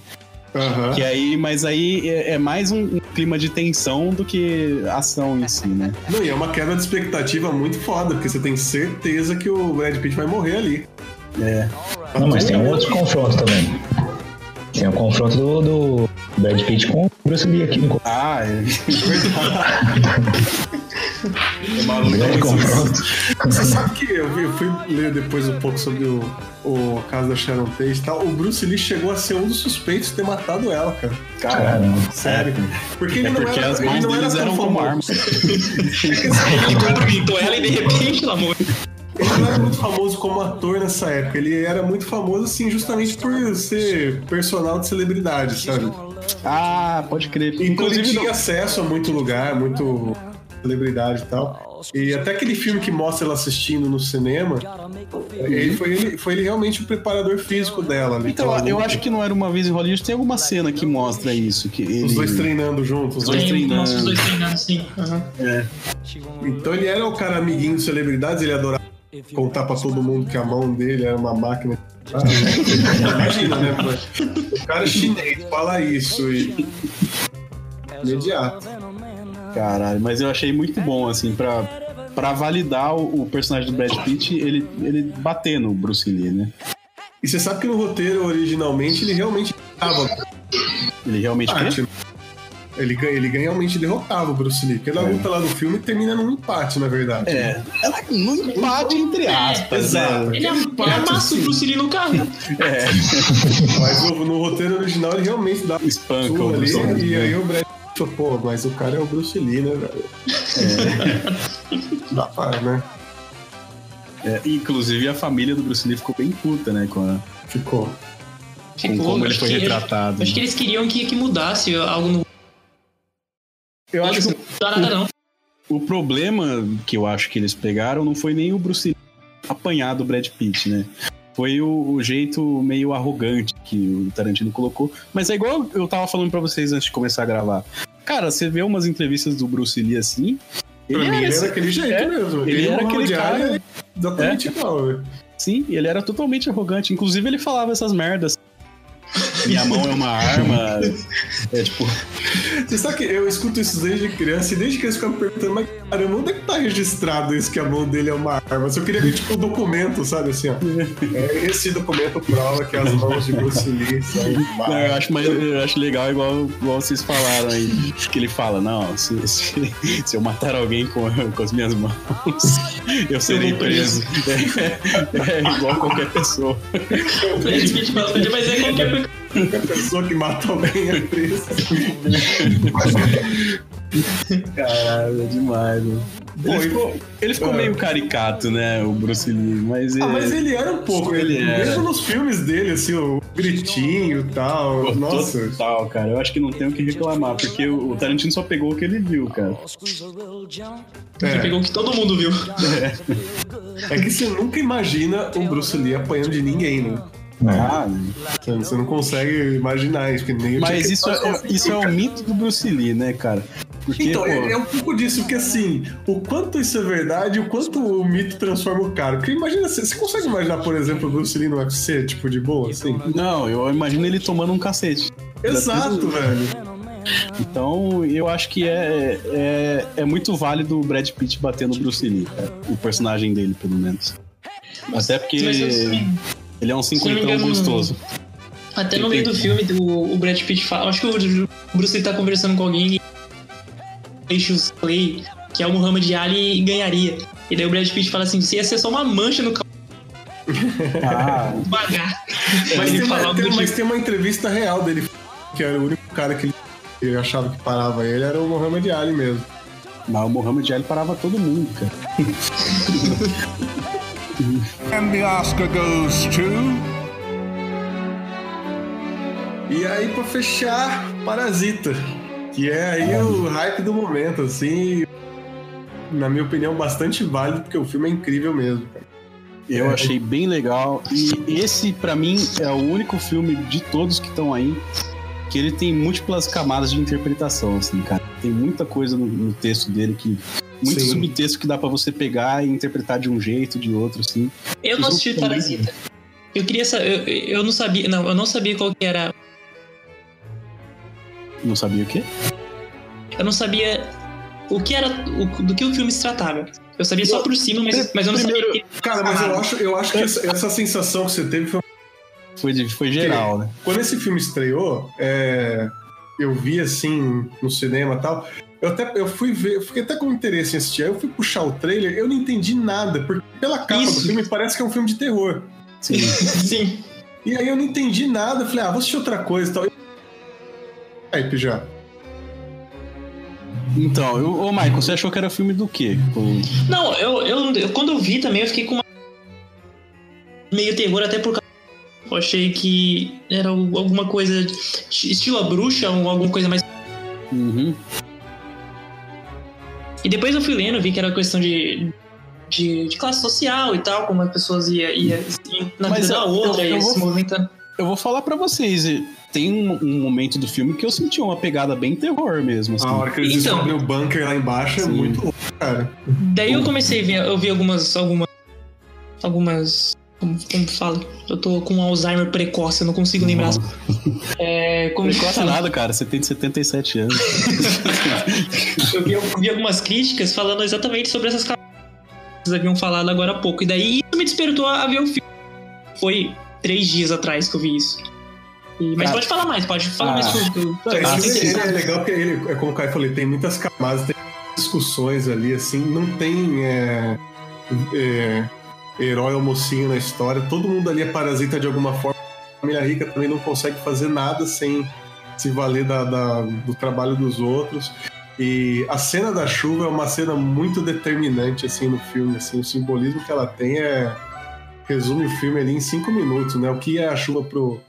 Aham. Que aí, mas aí é, é mais um, um clima de tensão do que ação em si, né? Não, e é uma quebra de expectativa muito foda, porque você tem certeza que o Brad Pitt vai morrer ali. É. Não, mas tem um outro confronto também. Tem o confronto do, do Brad Pitt com o Bruce Lee aqui no Ah, é o maluco grande confronto. Você sabe que eu, vi- eu fui ler depois um pouco sobre o, o caso da Sharon Tate e tal. O Bruce Lee chegou a ser um dos suspeitos de ter matado ela, cara. Caramba. Sério. Porque ele É não porque era, as ele mãos não era eram como famoso. armas. Ele cumprimentou ela e de repente ela morreu. Ele não era muito famoso como ator nessa época. Ele era muito famoso, assim, justamente por ser personal de celebridade, sabe? Ah, pode crer. Então ele Inclusive, tinha não- acesso a muito lugar, muito celebridade e tal. E até aquele filme que mostra ela assistindo no cinema, ele foi, ele, foi ele realmente o preparador físico dela. ali, então, aquela eu acho que não era uma vez em Hollywood. Tem alguma cena que mostra isso. Que ele... Os dois treinando juntos. Os dois treinando. os dois treinando, sim. Aham. É. Então ele era o cara amiguinho de celebridades, ele adorava contar pra todo mundo que a mão dele era uma máquina. Ah, imagina, né? pô? O cara é chinês fala isso e. Imediato. Caralho, mas eu achei muito bom, assim, pra, pra validar o, o personagem do Brad Pitt, ele, ele bater no Bruce Lee, né? E você sabe que no roteiro, originalmente, ele realmente tava Ele realmente quer. Empate. Ele, ganha- ele realmente derrotava o Bruce Lee. Porque na luta lá no filme termina num empate, na verdade. É, ela no empate, entre aspas. Exato. né? Ele, ele amassa o Bruce Lee no carro. É, Mas no, no roteiro original ele realmente dá espanca ali. Bruce. E aí o Brad falou, pô, mas o cara é o Bruce Lee, né, velho? Dá pra, né? É, inclusive, a família do Bruce Lee ficou bem puta, né? Com, a- Ficou. com Ficou, como ele foi que- retratado. Acho que eles queriam que, que mudasse algo no. Eu acho que não. o problema que eu acho que eles pegaram não foi nem o Bruce Lee apanhar do Brad Pitt, né? Foi o, o jeito meio arrogante que o Tarantino colocou. Mas é igual eu tava falando pra vocês antes de começar a gravar. Cara, você vê umas entrevistas do Bruce Lee assim. Pra mim, ele esse- era daquele jeito é, mesmo. ele era no aquele cara- é exatamente igual, velho. Sim, ele era totalmente arrogante. Inclusive, ele falava essas merdas. Minha mão é uma arma. É tipo. Você sabe que eu escuto isso desde criança e desde criança eu ficava perguntando, mas caramba, onde é que tá registrado isso que a mão dele é uma arma? Se eu queria ver, tipo, um documento, sabe assim, ó. É, esse documento prova que as mãos de Bruce Lee são Não, eu acho, mais, eu acho legal, igual, igual vocês falaram aí, que ele fala, não, se, se, se eu matar alguém com, com as minhas mãos, eu serei preso. É, é igual qualquer pessoa. Fala, mas é qualquer Qualquer pessoa que mata alguém é presa. Caralho, é demais, mano. Pô, Ele ficou, ele ficou Ah. meio caricato, né, o Bruce Lee, mas... Ah, é- mas ele era um pouco, Ele ele, era. mesmo nos filmes dele, assim, o gritinho e tal. Nossa. Total, cara. Eu acho que não tem o que reclamar, porque o Tarantino só pegou o que ele viu, cara. Ele É, pegou o que todo mundo viu. é que você nunca imagina o Bruce Lee apanhando de ninguém, né? Ah, Você- Você não consegue imaginar isso, porque nem o mas isso é, isso é o mito do Bruce Lee, né, cara? Porque, Então, pô, é, é um pouco disso, porque assim, o quanto isso é verdade e o quanto o mito transforma o cara. Porque imagina, você, você consegue imaginar, por exemplo, o Bruce Lee no UFC, tipo, de boa, assim? Não, eu imagino ele tomando um cacete. Exato, velho. Então, eu acho que é, é, é muito válido o Brad Pitt bater no Bruce Lee, cara. O personagem dele, pelo menos. Até porque Mas, assim, ele é um se cinquentão gostoso. Até no meio do filme, o, o Brad Pitt fala. Acho que o Bruce Lee tá conversando com alguém e Cassius Clay, que é o Muhammad Ali, e ganharia. E daí o Brad Pitt fala assim: você ia ser só uma mancha no carro Ah, devagar. Mas, Ele tem fala uma, tem- mas tem uma entrevista real dele, que era o único cara que ele, ele achava que parava ele, era o Muhammad Ali mesmo. mas o Muhammad Ali parava todo mundo, cara. And the Oscar goes to. E aí, pra fechar, Parasita. Que é aí o hype do momento, assim. Na minha opinião, bastante válido, porque o filme é incrível mesmo. cara. Eu É. achei bem legal. E esse, pra mim, é o único filme de todos que estão aí que ele tem múltiplas camadas de interpretação, assim, cara. Tem muita coisa no, no texto dele que. Muito Sim. subtexto que dá pra você pegar e interpretar de um jeito, de outro, assim. Eu não assisti Parasita. Eu queria saber. Eu, eu não sabia. Não, eu não sabia qual que era. Não sabia o quê? Eu não sabia o que era. o- do que o filme se tratava. Eu sabia só por cima, mas, mas eu não Primeiro, sabia. Cara, mas eu acho, eu acho que essa, essa sensação que você teve foi. Foi, de- foi geral, né? Quando esse filme estreou, é, eu vi assim no cinema e tal. Eu até eu fui ver, eu fiquei até com interesse em assistir. Aí eu fui puxar o trailer, eu não entendi nada, porque pela capa Isso. do filme parece que é um filme de terror. Sim. Sim. E aí eu não entendi nada, eu falei, ah, vou assistir outra coisa e tal. Aí, já. Então, eu, ô Michael, você achou que era filme do quê? Não, eu, eu, eu- quando eu vi também, eu fiquei com uma. meio terror, até por causa. Eu achei que era alguma coisa. estilo a bruxa, ou alguma coisa mais. Uhum. E depois eu fui lendo, vi que era questão de. De, de classe social e tal, como as pessoas iam ia, ia na Mas vida eu- da outra, eu- eu e vou- se movimentando. Eu vou falar pra vocês, tem um, um momento do filme que eu senti uma pegada bem terror mesmo, assim. A hora que eles Então. descobrem o bunker lá embaixo é muito louco, cara. Daí eu comecei a ver, eu vi algumas. algumas. algumas. Como, como fala? Eu tô com Alzheimer precoce, eu não consigo lembrar as. É, como gosta fala? nada, cara. Você tem 77 anos. Eu vi, eu vi algumas críticas falando exatamente sobre essas coisas que vocês haviam falado agora há pouco. E daí isso me despertou a ver o filme. Foi três dias atrás que eu vi isso. E- mas Cara. pode falar mais, pode falar Ah. mais. Que eu, Esse é legal porque ele, é como o Caio falou, tem muitas camadas, tem discussões ali, assim, não tem é, é, herói ou mocinho na história, todo mundo ali é parasita de alguma forma. A família rica também não consegue fazer nada sem se valer da- da- do trabalho dos outros. E a cena da chuva é uma cena muito determinante assim no filme, assim, o simbolismo que ela tem é resume o filme ali em cinco minutos, né? O que é a chuva pro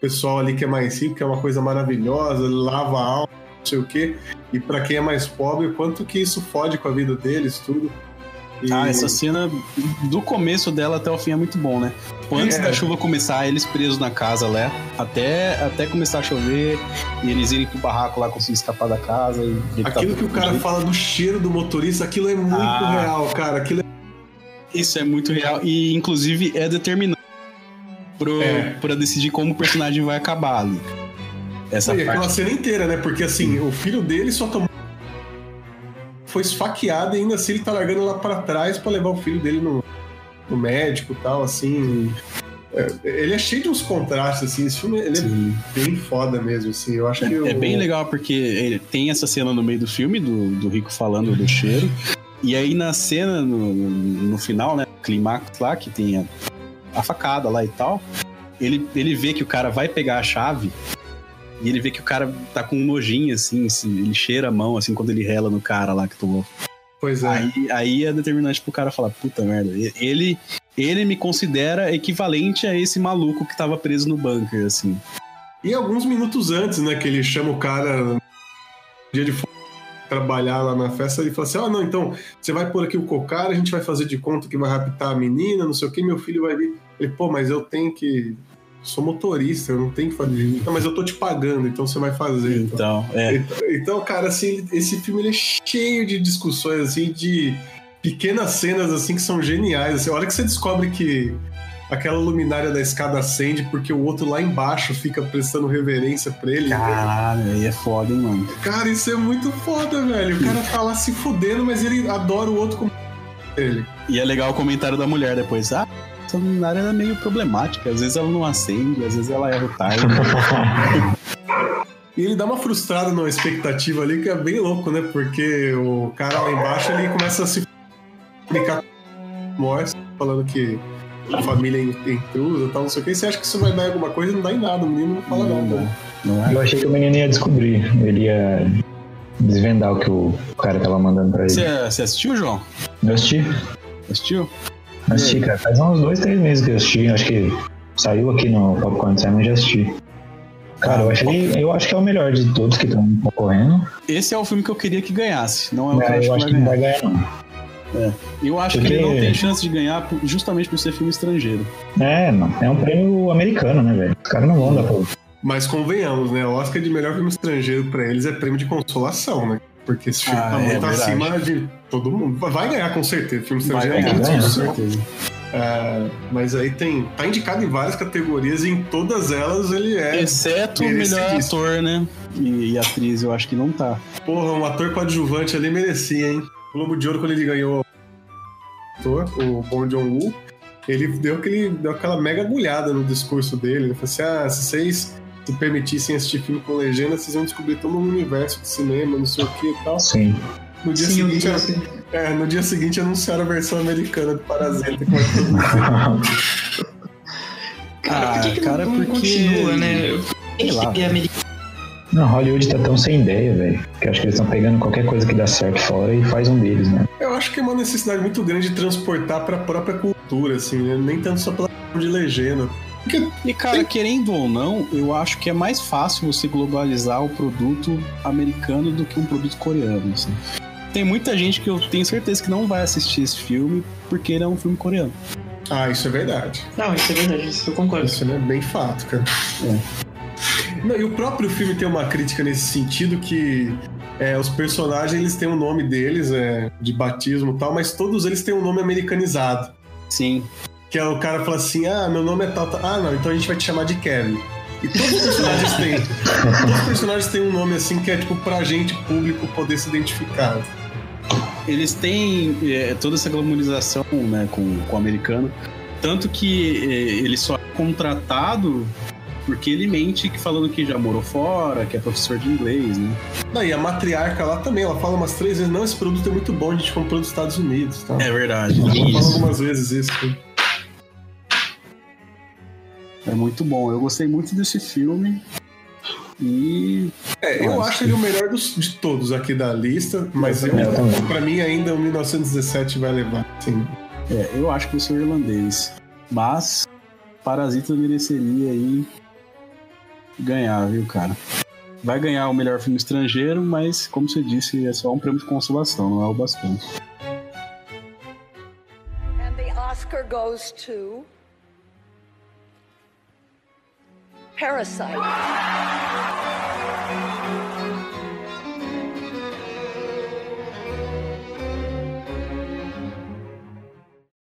pessoal ali que é mais rico, que é uma coisa maravilhosa, lava a alma, não sei o quê. E para quem é mais pobre, quanto que isso fode com a vida deles, tudo. E- Ah, essa cena do começo dela até o fim é muito bom, né? Antes É. da chuva começar, eles presos na casa lá, até, até começar a chover e eles irem pro barraco lá conseguir escapar da casa. Ele tá- Aquilo que o cara fala do cheiro do motorista, aquilo é muito Ah. real, cara. Aquilo é... Isso é muito real e, inclusive, é determinante pro, É. pra decidir como o personagem vai acabar ali. Essa e aquela parte. cena inteira, né? Porque assim, o filho dele só tomou. Foi esfaqueado e ainda assim ele tá largando lá pra trás pra levar o filho dele no, no médico e tal, assim. É, ele é cheio de uns contrastes, assim. Esse filme ele é bem foda mesmo, assim. Eu acho que. É o- bem legal porque ele tem essa cena no meio do filme, do, do Rico falando do cheiro. E aí na cena, no, no final, né? Clímax lá, que tem a, a facada lá e tal. Ele, ele vê que o cara vai pegar a chave. E ele vê que o cara tá com um nojinho, assim, ele cheira a mão, assim, quando ele rela no cara lá que tomou. Pois é. Aí, aí é determinante pro cara falar, puta merda, ele, ele me considera equivalente a esse maluco que tava preso no bunker, assim. E alguns minutos antes, né, que ele chama o cara no dia de trabalhar lá na festa, ele fala assim: Ah, não, então você vai pôr aqui o cocar, a gente vai fazer de conta que vai raptar a menina, não sei o que, meu filho vai vir. Ele, pô, mas eu tenho que. Sou motorista, eu não tenho que fazer. Não, mas eu tô te pagando, então você vai fazer. Então, Então, é. então, então, cara, assim, esse filme é cheio de discussões, assim, de pequenas cenas, assim, que são geniais. Assim, a hora que você descobre que aquela luminária da escada acende porque o outro lá embaixo fica prestando reverência pra ele. Caralho, aí é foda, hein, mano. Cara, isso é muito foda, velho. O cara tá lá se fudendo, mas ele adora o outro como ele. E é legal o comentário da mulher depois. Ah, essa luminária é meio problemática. Às vezes ela não acende, às vezes ela erra o time. E ele dá uma frustrada numa expectativa ali que é bem louco, né? Porque o cara lá embaixo ele começa a se comunicar com Morse, falando que a família é intrusa e tal, não sei o que. E você acha que isso vai dar em alguma coisa? Não dá em nada, o menino não fala Não nada. Não é? Eu achei que o menino ia descobrir. Ele ia desvendar o que o cara tava mandando pra ele. Você, você assistiu, João? Eu assisti. Assistiu? Assisti, cara. Faz uns dois, três meses que eu assisti. Acho que saiu aqui no Popcorn Simon e já assisti. Cara, eu, achei, eu acho que é o melhor de todos que estão concorrendo. Esse é o filme que eu queria que ganhasse. Não é o que É, eu acho que não vai vai ganhar. ganhar, não. Eu acho que Porque- ele não tem chance de ganhar justamente por ser filme estrangeiro. É, não. É um prêmio americano, né, velho? Os caras não vão dar pra. Mas convenhamos, né? O Oscar de melhor filme estrangeiro pra eles é prêmio de consolação, né? Porque esse filme Ah, tá é muito verdade. acima de todo mundo. Vai ganhar com certeza. Filme Vai estrangeiro ganhar, é ganha, com certeza. É, mas aí tem. Tá indicado em várias categorias e em todas elas ele é. Exceto o melhor ator, né? E, e atriz, eu acho que não tá. Porra, um ator coadjuvante ali merecia, hein? O Globo de Ouro, quando ele ganhou o ator, o Bong Joon-woo, ele deu, aquele, deu aquela mega agulhada no discurso dele. Ele falou assim: ah, se vocês se permitissem assistir filme com legenda, vocês iam descobrir todo um universo de cinema, não sei o que e tal. Sim. No dia, Sim, eu seguinte, assim. é, no dia seguinte anunciaram a versão americana do Parasita. Cara, por que, que Ah, cara, não, porque- continua, né? Sei lá. É. Não, Hollywood tá tão sem ideia, velho. Que eu acho que eles estão pegando qualquer coisa que dá certo fora e faz um deles, né? Eu acho que é uma necessidade muito grande de transportar pra própria cultura, assim, né? Nem tanto só pela de legenda. Porque E, cara, querendo ou não, eu acho que é mais fácil você globalizar o produto americano do que um produto coreano, assim. Tem muita gente que eu tenho certeza que não vai assistir esse filme porque ele é um filme coreano. Ah, isso é verdade. Não, isso é verdade, isso eu concordo. Isso é bem fato, cara. É. Não, e o próprio filme tem uma crítica nesse sentido que é, os personagens eles têm o nome deles, é, de batismo e tal, mas todos eles têm um nome americanizado. Sim. Que é o cara fala assim, ah, meu nome é tal, tal. Ah, não, então a gente vai te chamar de Kevin. E todos os personagens têm. Todos os personagens têm um nome assim que é tipo pra gente, público, poder se identificar. Eles têm é, toda essa glamorização né, com, com o americano. Tanto que é, ele só é contratado porque ele mente que falando que já morou fora, que é professor de inglês, né? Daí a matriarca lá também, ela fala umas três vezes, não, esse produto é muito bom, a gente comprou dos Estados Unidos. Tá? É verdade. Ela fala Isso. algumas vezes isso. É muito bom. Eu gostei muito desse filme. E É, eu Nossa. acho ele o melhor dos, de todos aqui da lista, mas eu, Eu pra mim ainda o 1917 vai levar. Sim. é, eu acho que eu sou irlandês. Mas Parasita mereceria aí ganhar, viu, cara? Vai ganhar o melhor filme estrangeiro, mas, como você disse, é só um prêmio de consolação, não é o bastante. And the Oscar goes to parasite.